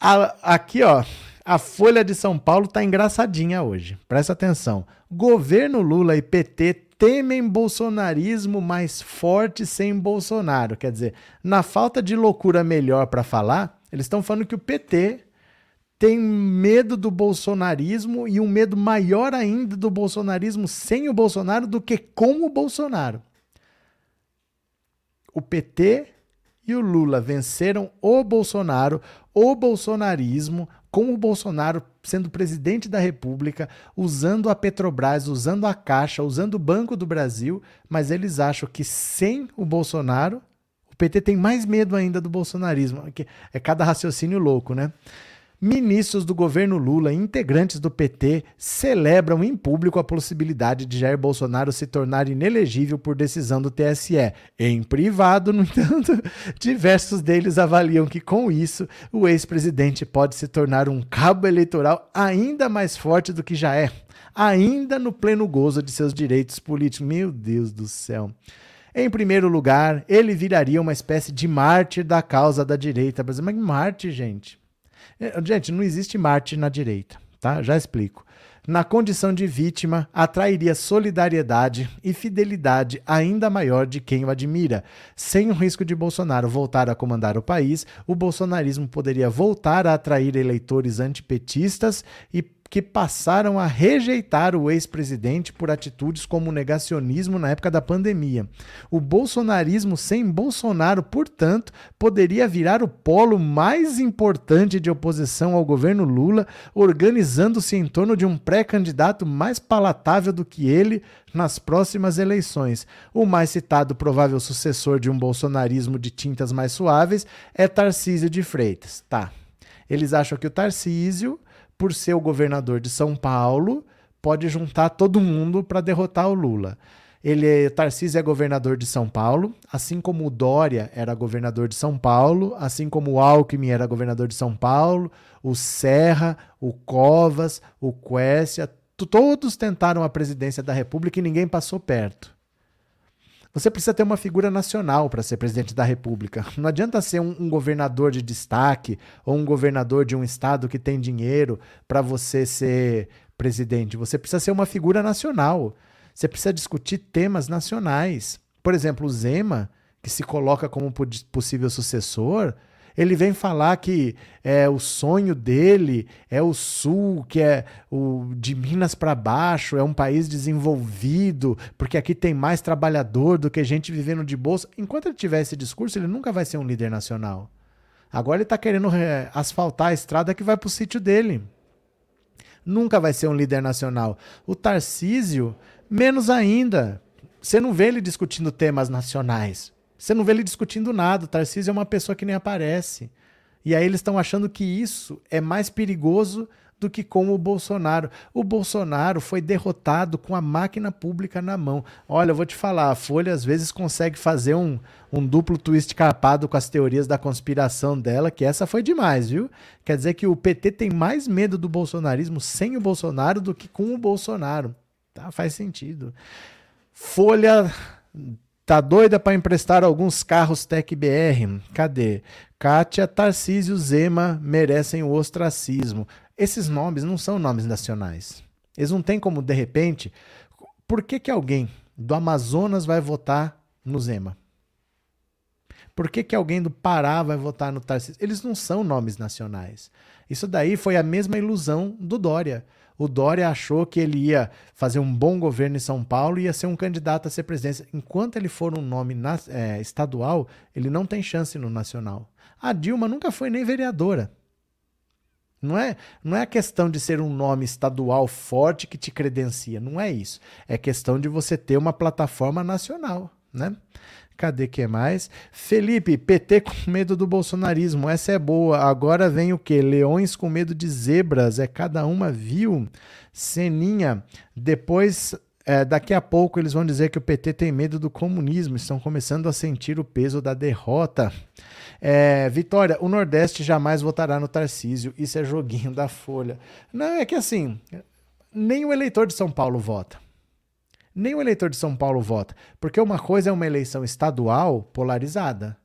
A, aqui, ó. A Folha de São Paulo tá engraçadinha hoje. Presta atenção. Governo Lula e PT temem bolsonarismo mais forte sem Bolsonaro. Quer dizer, na falta de loucura melhor para falar, eles estão falando que o PT tem medo do bolsonarismo e um medo maior ainda do bolsonarismo sem o Bolsonaro do que com o Bolsonaro. O PT e o Lula venceram o Bolsonaro, o bolsonarismo, com o Bolsonaro sendo presidente da República, usando a Petrobras, usando a Caixa, usando o Banco do Brasil, mas eles acham que sem o Bolsonaro, o PT tem mais medo ainda do bolsonarismo. É cada raciocínio louco, né? Ministros do governo Lula e integrantes do PT celebram em público a possibilidade de Jair Bolsonaro se tornar inelegível por decisão do TSE. Em privado, no entanto, diversos deles avaliam que com isso o ex-presidente pode se tornar um cabo eleitoral ainda mais forte do que já é, ainda no pleno gozo de seus direitos políticos. Meu Deus do céu. Em primeiro lugar, ele viraria uma espécie de mártir da causa da direita. Mas mártir, gente? É, gente, não existe Marte na direita, tá? Já explico. Na condição de vítima, atrairia solidariedade e fidelidade ainda maior de quem o admira. Sem o risco de Bolsonaro voltar a comandar o país, o bolsonarismo poderia voltar a atrair eleitores antipetistas e que passaram a rejeitar o ex-presidente por atitudes como o negacionismo na época da pandemia. O bolsonarismo sem Bolsonaro, portanto, poderia virar o polo mais importante de oposição ao governo Lula, organizando-se em torno de um pré-candidato mais palatável do que ele nas próximas eleições. O mais citado provável sucessor de um bolsonarismo de tintas mais suaves é Tarcísio de Freitas. Tá. Eles acham que o Tarcísio por ser o governador de São Paulo, pode juntar todo mundo para derrotar o Lula. Ele, é, Tarcísio é governador de São Paulo, assim como o Dória era governador de São Paulo, assim como o Alckmin era governador de São Paulo, o Serra, o Covas, o Quécia, todos tentaram a presidência da República e ninguém passou perto. Você precisa ter uma figura nacional para ser presidente da República. Não adianta ser um, um, governador de destaque ou um governador de um estado que tem dinheiro para você ser presidente. Você precisa ser uma figura nacional. Você precisa discutir temas nacionais. Por exemplo, o Zema, que se coloca como possível sucessor, ele vem falar que é o sonho dele é o sul, que é o de Minas para baixo, é um país desenvolvido, porque aqui tem mais trabalhador do que gente vivendo de bolsa. Enquanto ele tiver esse discurso, ele nunca vai ser um líder nacional. Agora ele está querendo é, asfaltar a estrada que vai para o sítio dele. Nunca vai ser um líder nacional. O Tarcísio, menos ainda. Você não vê ele discutindo temas nacionais. Você não vê ele discutindo nada. O Tarcísio é uma pessoa que nem aparece. E aí eles estão achando que isso é mais perigoso do que com o Bolsonaro. O Bolsonaro foi derrotado com a máquina pública na mão. Olha, eu vou te falar, a Folha às vezes consegue fazer um, um duplo twist carpado com as teorias da conspiração dela, que essa foi demais, viu? Quer dizer que o PT tem mais medo do bolsonarismo sem o Bolsonaro do que com o Bolsonaro. Tá? Faz sentido. Folha Tá doida para emprestar alguns carros Tech BR? Cadê? Kátia, Tarcísio, Zema merecem o ostracismo. Esses nomes não são nomes nacionais. Eles não têm como, de repente, por que, que alguém do Amazonas vai votar no Zema? Por que, que alguém do Pará vai votar no Tarcísio? Eles não são nomes nacionais. Isso daí foi a mesma ilusão do Dória o Dória achou que ele ia fazer um bom governo em São Paulo e ia ser um candidato a ser presidente. Enquanto ele for um nome na, é, estadual, ele não tem chance no nacional. A Dilma nunca foi nem vereadora. Não é, não é a questão de ser um nome estadual forte que te credencia, não é isso. É questão de você ter uma plataforma nacional, né? Cadê que mais? Felipe, PT com medo do bolsonarismo. Essa é boa. Agora vem o que? Leões com medo de zebras. É cada uma viu. Seninha. Depois é, daqui a pouco eles vão dizer que o PT tem medo do comunismo, estão começando a sentir o peso da derrota. É, Vitória, o Nordeste jamais votará no Tarcísio, isso é joguinho da Folha. Não, é que assim, nem o eleitor de São Paulo vota nem o eleitor de São Paulo vota, porque uma coisa é uma eleição estadual polarizada.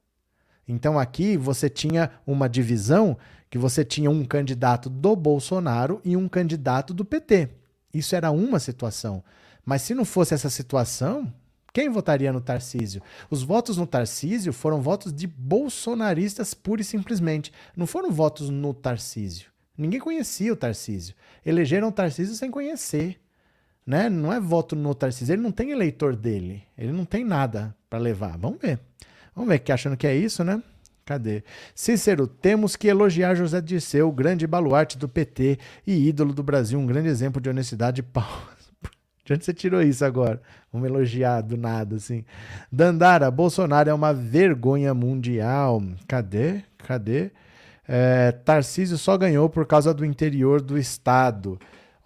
Então aqui você tinha uma divisão que você tinha um candidato do Bolsonaro e um candidato do PT. Isso era uma situação. Mas se não fosse essa situação, quem votaria no Tarcísio? Os votos no Tarcísio foram votos de bolsonaristas pura e simplesmente. Não foram votos no Tarcísio. Ninguém conhecia o Tarcísio. Elegeram o Tarcísio sem conhecer né? Não é voto no Tarcísio, ele não tem eleitor dele, ele não tem nada para levar. Vamos ver. Vamos ver que achando que é isso, né? Cadê? Cícero, temos que elogiar José Dirceu, grande baluarte do PT e ídolo do Brasil, um grande exemplo de honestidade e pau. De onde você tirou isso agora? Vamos elogiar do nada, assim. Dandara, Bolsonaro é uma vergonha mundial. Cadê? Cadê? É, Tarcísio só ganhou por causa do interior do estado.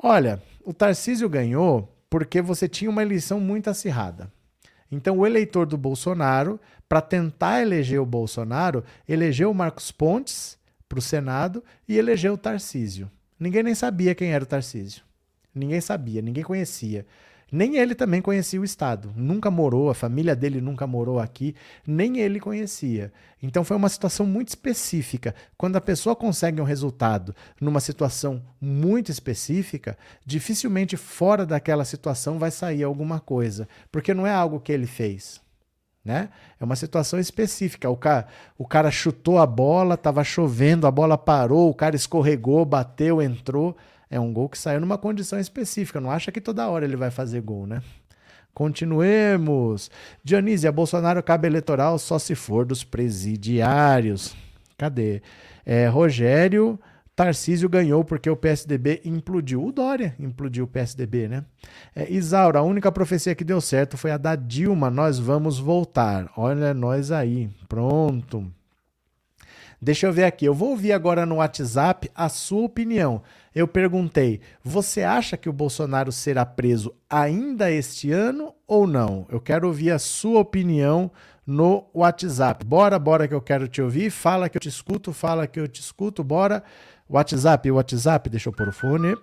Olha, o Tarcísio ganhou porque você tinha uma eleição muito acirrada. Então, o eleitor do Bolsonaro, para tentar eleger o Bolsonaro, elegeu o Marcos Pontes para o Senado e elegeu o Tarcísio. Ninguém nem sabia quem era o Tarcísio. Ninguém sabia, ninguém conhecia. Nem ele também conhecia o Estado. Nunca morou, a família dele nunca morou aqui, nem ele conhecia. Então foi uma situação muito específica. Quando a pessoa consegue um resultado numa situação muito específica, dificilmente fora daquela situação vai sair alguma coisa, porque não é algo que ele fez. Né? É uma situação específica. O cara, o cara chutou a bola, estava chovendo, a bola parou, o cara escorregou, bateu, entrou. É um gol que saiu numa condição específica. Não acha que toda hora ele vai fazer gol, né? Continuemos. Dionísia, Bolsonaro cabe eleitoral só se for dos presidiários. Cadê? É, Rogério, Tarcísio ganhou porque o PSDB implodiu. O Dória implodiu o PSDB, né? É, Isaura, a única profecia que deu certo foi a da Dilma. Nós vamos voltar. Olha nós aí. Pronto. Deixa eu ver aqui. Eu vou ouvir agora no WhatsApp a sua opinião. Eu perguntei: você acha que o Bolsonaro será preso ainda este ano ou não? Eu quero ouvir a sua opinião no WhatsApp. Bora, bora que eu quero te ouvir. Fala que eu te escuto, fala que eu te escuto. Bora. WhatsApp, WhatsApp, deixa eu pôr o fone.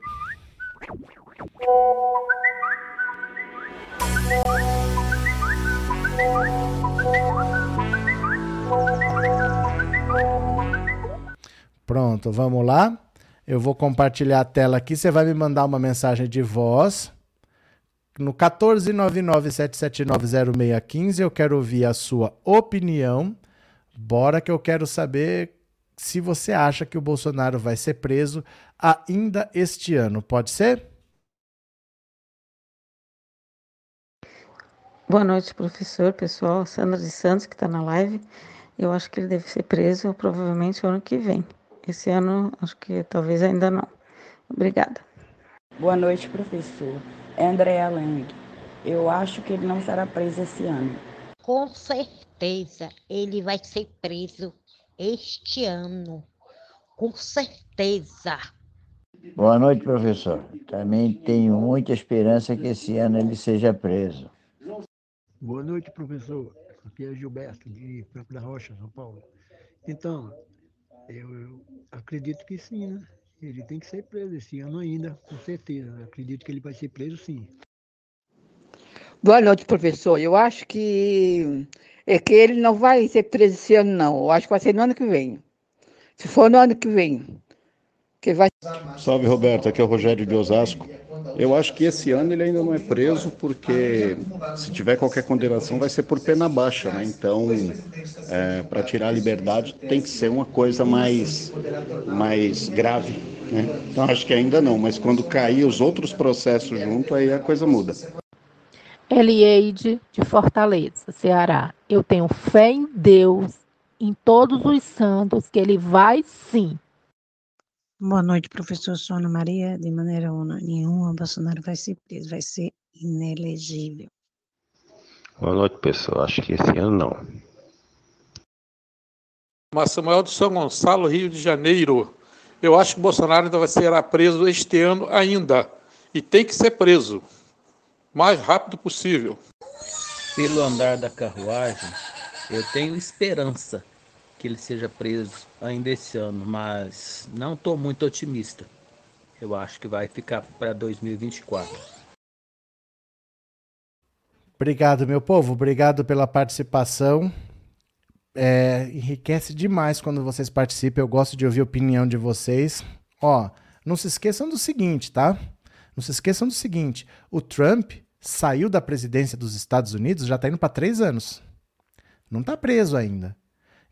Pronto, vamos lá. Eu vou compartilhar a tela aqui. Você vai me mandar uma mensagem de voz. No 14997790615 eu quero ouvir a sua opinião. Bora que eu quero saber se você acha que o Bolsonaro vai ser preso ainda este ano. Pode ser? Boa noite, professor, pessoal. Sandra de Santos, que está na live. Eu acho que ele deve ser preso provavelmente ano que vem. Esse ano, acho que talvez ainda não. Obrigada. Boa noite, professor. É Andréa Lang. Eu acho que ele não será preso esse ano. Com certeza, ele vai ser preso este ano. Com certeza. Boa noite, professor. Também tenho muita esperança que esse ano ele seja preso. Boa noite, professor. Aqui é Gilberto, de Franco da Rocha, São Paulo. Então, eu, eu, acredito que sim, né? Ele tem que ser preso esse ano ainda, com certeza. Eu acredito que ele vai ser preso sim. Boa noite, professor. Eu acho que é que ele não vai ser preso esse ano, não. Eu acho que vai ser no ano que vem. Se for no ano que vem, que vai. Salve, Roberto. Aqui é o Rogério de Osasco. Eu acho que esse ano ele ainda não é preso, porque se tiver qualquer condenação vai ser por pena baixa, né? Então, é, para tirar a liberdade tem que ser uma coisa mais, mais grave, né? Então, acho que ainda não, mas quando cair os outros processos junto, aí a coisa muda. Elieide de Fortaleza, Ceará. Eu tenho fé em Deus, em todos os santos, que ele vai sim Boa noite, professor Sônia Maria. De maneira nenhuma, Bolsonaro vai ser preso, vai ser inelegível. Boa noite, pessoal. Acho que esse ano não. Mas Samuel de São Gonçalo, Rio de Janeiro. Eu acho que Bolsonaro ainda vai ser preso este ano ainda. E tem que ser preso. O mais rápido possível. Pelo andar da carruagem, eu tenho esperança que ele seja preso ainda esse ano, mas não estou muito otimista. Eu acho que vai ficar para 2024. Obrigado, meu povo. Obrigado pela participação. É, enriquece demais quando vocês participam. Eu gosto de ouvir a opinião de vocês. Ó, não se esqueçam do seguinte, tá? Não se esqueçam do seguinte: o Trump saiu da presidência dos Estados Unidos, já está indo para três anos. Não está preso ainda.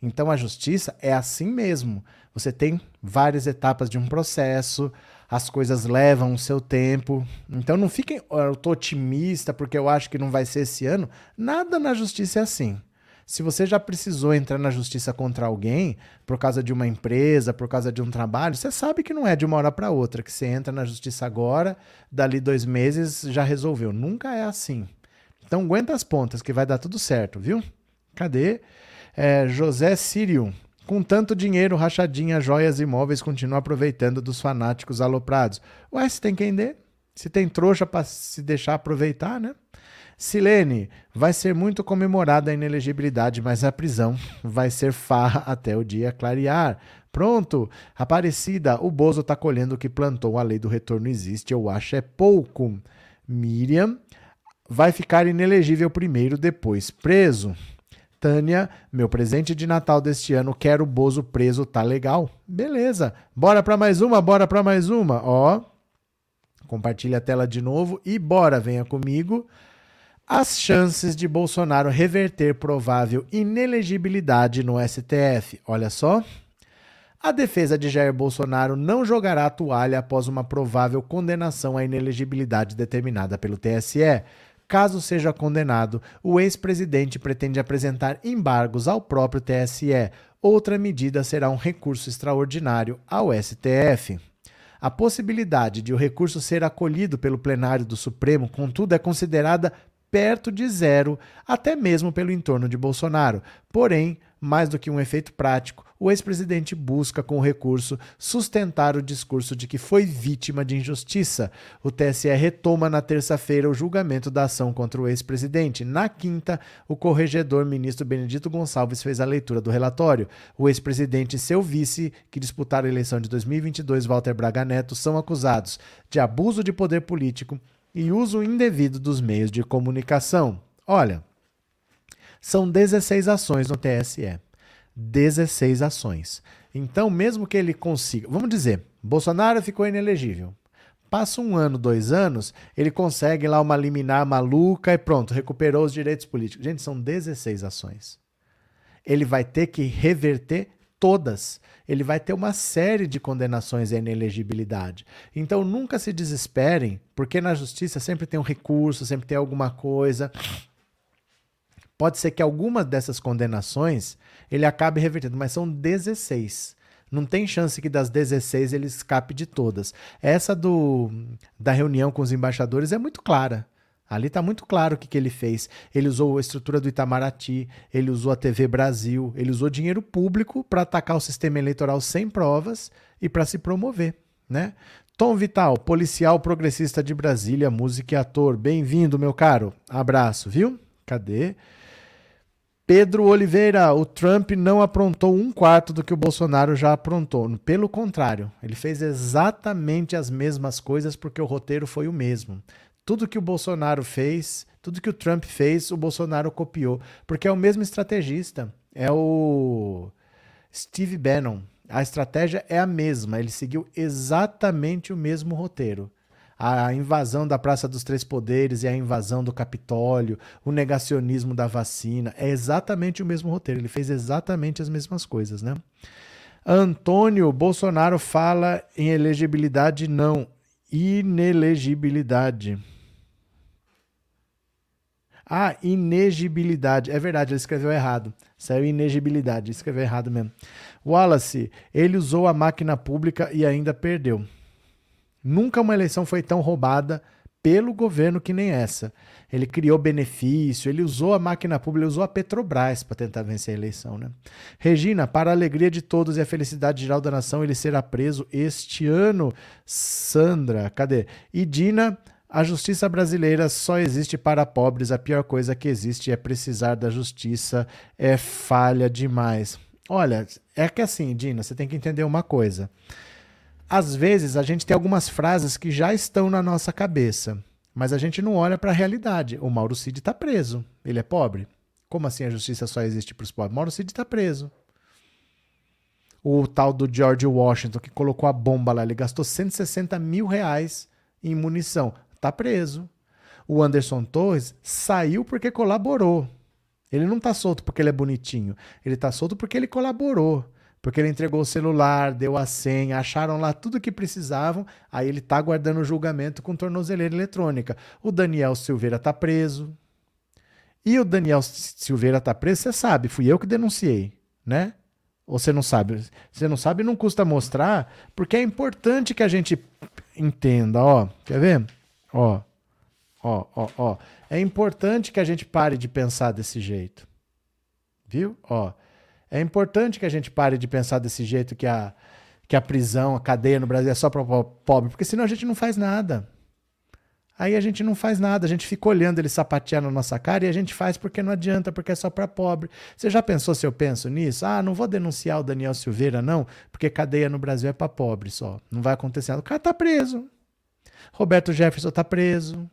Então a justiça é assim mesmo. Você tem várias etapas de um processo, as coisas levam o seu tempo. Então não fiquem, eu tô otimista porque eu acho que não vai ser esse ano. Nada na justiça é assim. Se você já precisou entrar na justiça contra alguém por causa de uma empresa, por causa de um trabalho, você sabe que não é de uma hora para outra, que você entra na justiça agora, dali dois meses já resolveu. Nunca é assim. Então aguenta as pontas que vai dar tudo certo, viu? Cadê? É, José Sírio. Com tanto dinheiro, rachadinha, joias e imóveis continua aproveitando dos fanáticos aloprados. Ué, se tem quem dê? Se tem trouxa para se deixar aproveitar, né? Silene, vai ser muito comemorada a inelegibilidade, mas a prisão vai ser farra até o dia clarear. Pronto, Aparecida, o Bozo tá colhendo o que plantou, a lei do retorno existe, eu acho é pouco. Miriam, vai ficar inelegível primeiro, depois preso. Tânia, meu presente de Natal deste ano, quero o Bozo preso, tá legal? Beleza. Bora para mais uma, bora para mais uma. Ó. Compartilha a tela de novo e bora, venha comigo. As chances de Bolsonaro reverter provável inelegibilidade no STF. Olha só. A defesa de Jair Bolsonaro não jogará a toalha após uma provável condenação à inelegibilidade determinada pelo TSE. Caso seja condenado, o ex-presidente pretende apresentar embargos ao próprio TSE. Outra medida será um recurso extraordinário ao STF. A possibilidade de o recurso ser acolhido pelo plenário do Supremo, contudo, é considerada perto de zero, até mesmo pelo entorno de Bolsonaro. Porém, mais do que um efeito prático, o ex-presidente busca, com o recurso, sustentar o discurso de que foi vítima de injustiça. O TSE retoma na terça-feira o julgamento da ação contra o ex-presidente. Na quinta, o corregedor ministro Benedito Gonçalves fez a leitura do relatório. O ex-presidente e seu vice, que disputaram a eleição de 2022, Walter Braga Neto, são acusados de abuso de poder político e uso indevido dos meios de comunicação. Olha. São 16 ações no TSE. 16 ações. Então, mesmo que ele consiga. Vamos dizer, Bolsonaro ficou inelegível. Passa um ano, dois anos, ele consegue lá uma liminar maluca e pronto, recuperou os direitos políticos. Gente, são 16 ações. Ele vai ter que reverter todas. Ele vai ter uma série de condenações à inelegibilidade. Então nunca se desesperem, porque na justiça sempre tem um recurso, sempre tem alguma coisa. Pode ser que alguma dessas condenações ele acabe revertendo, mas são 16. Não tem chance que das 16 ele escape de todas. Essa do da reunião com os embaixadores é muito clara. Ali está muito claro o que, que ele fez. Ele usou a estrutura do Itamaraty, ele usou a TV Brasil, ele usou dinheiro público para atacar o sistema eleitoral sem provas e para se promover, né? Tom Vital, policial progressista de Brasília, música e ator. Bem-vindo, meu caro. Abraço, viu? Cadê? Pedro Oliveira, o Trump não aprontou um quarto do que o Bolsonaro já aprontou. Pelo contrário, ele fez exatamente as mesmas coisas porque o roteiro foi o mesmo. Tudo que o Bolsonaro fez, tudo que o Trump fez, o Bolsonaro copiou. Porque é o mesmo estrategista. É o Steve Bannon. A estratégia é a mesma. Ele seguiu exatamente o mesmo roteiro a invasão da Praça dos Três Poderes e a invasão do Capitólio, o negacionismo da vacina, é exatamente o mesmo roteiro. Ele fez exatamente as mesmas coisas, né? Antônio Bolsonaro fala em elegibilidade, não, inelegibilidade. Ah, inegibilidade. É verdade, ele escreveu errado. Saiu inegibilidade, escreveu errado mesmo. Wallace, ele usou a máquina pública e ainda perdeu. Nunca uma eleição foi tão roubada pelo governo que nem essa. Ele criou benefício, ele usou a máquina pública, ele usou a Petrobras para tentar vencer a eleição. Né? Regina, para a alegria de todos e a felicidade geral da nação, ele será preso este ano. Sandra, cadê? E Dina, a justiça brasileira só existe para pobres. A pior coisa que existe é precisar da justiça. É falha demais. Olha, é que assim, Dina, você tem que entender uma coisa às vezes a gente tem algumas frases que já estão na nossa cabeça, mas a gente não olha para a realidade. O Mauro Cid está preso. Ele é pobre? Como assim a justiça só existe para os pobres? Mauro Cid está preso. O tal do George Washington que colocou a bomba lá, ele gastou 160 mil reais em munição. Está preso. O Anderson Torres saiu porque colaborou. Ele não está solto porque ele é bonitinho. Ele está solto porque ele colaborou porque ele entregou o celular, deu a senha, acharam lá tudo o que precisavam, aí ele está guardando o julgamento com tornozeleira eletrônica. O Daniel Silveira está preso. E o Daniel Silveira está preso, você sabe, fui eu que denunciei, né? Ou você não sabe? Você não sabe, não custa mostrar, porque é importante que a gente entenda, ó. Quer ver? Ó. Ó, ó, ó. É importante que a gente pare de pensar desse jeito. Viu? Ó. É importante que a gente pare de pensar desse jeito que a, que a prisão, a cadeia no Brasil é só para pobre, porque senão a gente não faz nada. Aí a gente não faz nada, a gente fica olhando ele sapatear na nossa cara e a gente faz porque não adianta, porque é só para pobre. Você já pensou se eu penso nisso? Ah, não vou denunciar o Daniel Silveira, não, porque cadeia no Brasil é para pobre só. Não vai acontecer nada. O cara tá preso. Roberto Jefferson tá preso.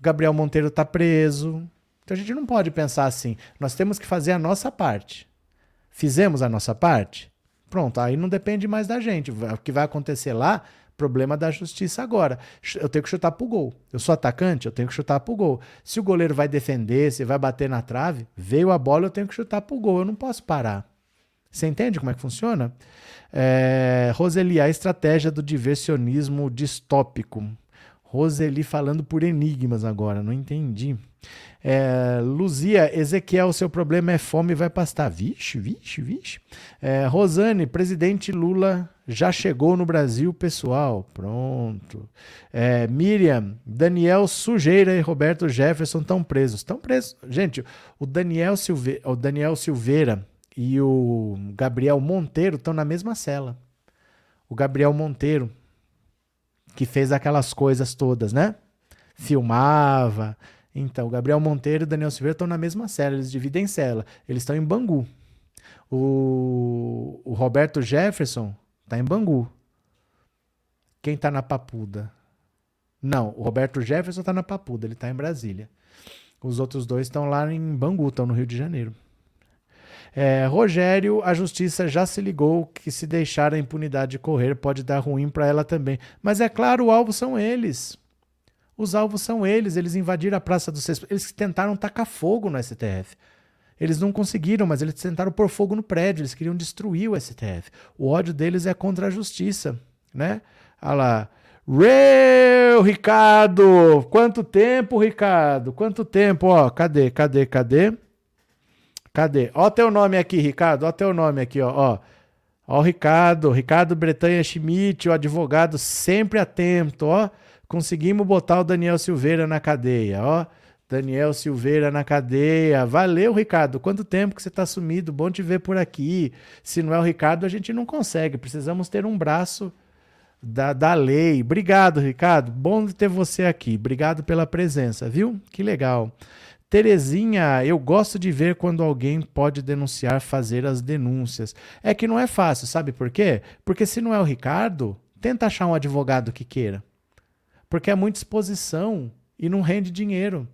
Gabriel Monteiro tá preso. Então a gente não pode pensar assim. Nós temos que fazer a nossa parte. Fizemos a nossa parte? Pronto, aí não depende mais da gente. O que vai acontecer lá Problema da justiça agora. Eu tenho que chutar pro gol. Eu sou atacante, eu tenho que chutar pro gol. Se o goleiro vai defender, se vai bater na trave, veio a bola, eu tenho que chutar pro gol. Eu não posso parar. Você entende como é que funciona? É, Roseli, a estratégia do diversionismo distópico. Roseli falando por enigmas agora, não entendi. É, Luzia, Ezequiel, seu problema é fome, vai pastar. Vixe, vixe, vixe. É, Rosane, presidente Lula já chegou no Brasil, pessoal. Pronto. É, Miriam, Daniel Sujeira e Roberto Jefferson estão presos. Estão presos. Gente, o Daniel, Silve o Daniel Silveira e o Gabriel Monteiro estão na mesma cela. O Gabriel Monteiro, que fez aquelas coisas todas, né? Filmava. Então, Gabriel Monteiro e Daniel Silveira estão na mesma cela, eles dividem cela. Eles estão em Bangu. O, o Roberto Jefferson Tá em Bangu. Quem tá na Papuda? Não, o Roberto Jefferson tá na Papuda, ele tá em Brasília. Os outros dois estão lá em Bangu, estão no Rio de Janeiro. É, Rogério, a justiça já se ligou que se deixar a impunidade correr pode dar ruim para ela também. Mas é claro, o alvo são eles. Os alvos são eles. Eles invadiram a Praça dos Seis. Eles tentaram tacar fogo no STF. Eles não conseguiram, mas eles tentaram pôr fogo no prédio, eles queriam destruir o STF. O ódio deles é contra a justiça, né? Olha lá. Reu, Ricardo! Quanto tempo, Ricardo? Quanto tempo? Ó, cadê, cadê, cadê? Cadê? Ó teu nome aqui, Ricardo. Ó teu nome aqui, ó. Ó, ó o Ricardo. Ricardo Bretanha Schmidt, o advogado sempre atento, ó. Conseguimos botar o Daniel Silveira na cadeia, ó. Daniel Silveira na cadeia. Valeu, Ricardo. Quanto tempo que você está sumido? Bom te ver por aqui. Se não é o Ricardo, a gente não consegue. Precisamos ter um braço da, da lei. Obrigado, Ricardo. Bom ter você aqui. Obrigado pela presença, viu? Que legal. Terezinha, eu gosto de ver quando alguém pode denunciar, fazer as denúncias. É que não é fácil, sabe por quê? Porque se não é o Ricardo, tenta achar um advogado que queira. Porque é muita exposição e não rende dinheiro.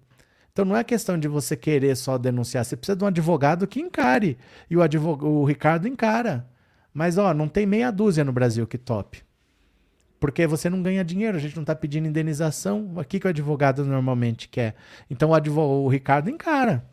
Então não é questão de você querer só denunciar, você precisa de um advogado que encare. E o, advog... o Ricardo encara. Mas ó, não tem meia dúzia no Brasil que top. Porque você não ganha dinheiro, a gente não está pedindo indenização. O que, que o advogado normalmente quer? Então o, advog... o Ricardo encara.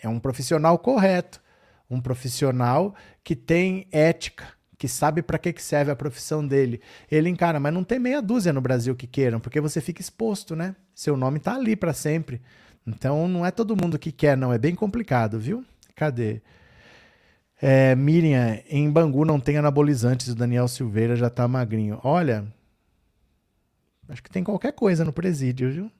É um profissional correto. Um profissional que tem ética, que sabe para que, que serve a profissão dele. Ele encara, mas não tem meia dúzia no Brasil que queiram, porque você fica exposto, né? Seu nome tá ali para sempre. Então não é todo mundo que quer, não. É bem complicado, viu? Cadê? É, Miriam, em Bangu não tem anabolizantes, o Daniel Silveira já tá magrinho. Olha, Acho que tem qualquer coisa no presídio, viu?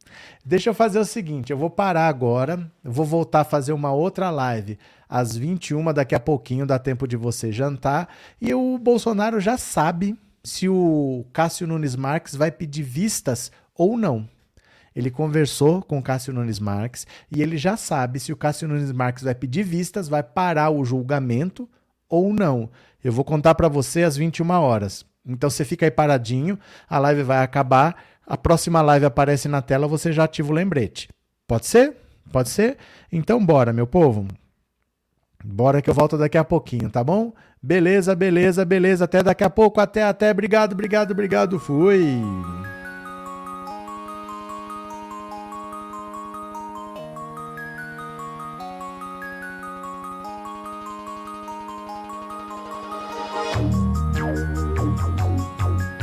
Deixa eu fazer o seguinte, eu vou parar agora, vou voltar a fazer uma outra live às 21 daqui a pouquinho, dá tempo de você jantar, e o Bolsonaro já sabe se o Cássio Nunes Marques vai pedir vistas ou não. Ele conversou com Cássio Nunes Marques e ele já sabe se o Cássio Nunes Marques vai pedir vistas, vai parar o julgamento ou não. Eu vou contar para você às 21 horas. Então você fica aí paradinho, a live vai acabar, a próxima live aparece na tela, você já ativa o lembrete. Pode ser? Pode ser? Então bora, meu povo. Bora que eu volto daqui a pouquinho, tá bom? Beleza, beleza, beleza. Até daqui a pouco. Até, até. Obrigado, obrigado, obrigado. Fui.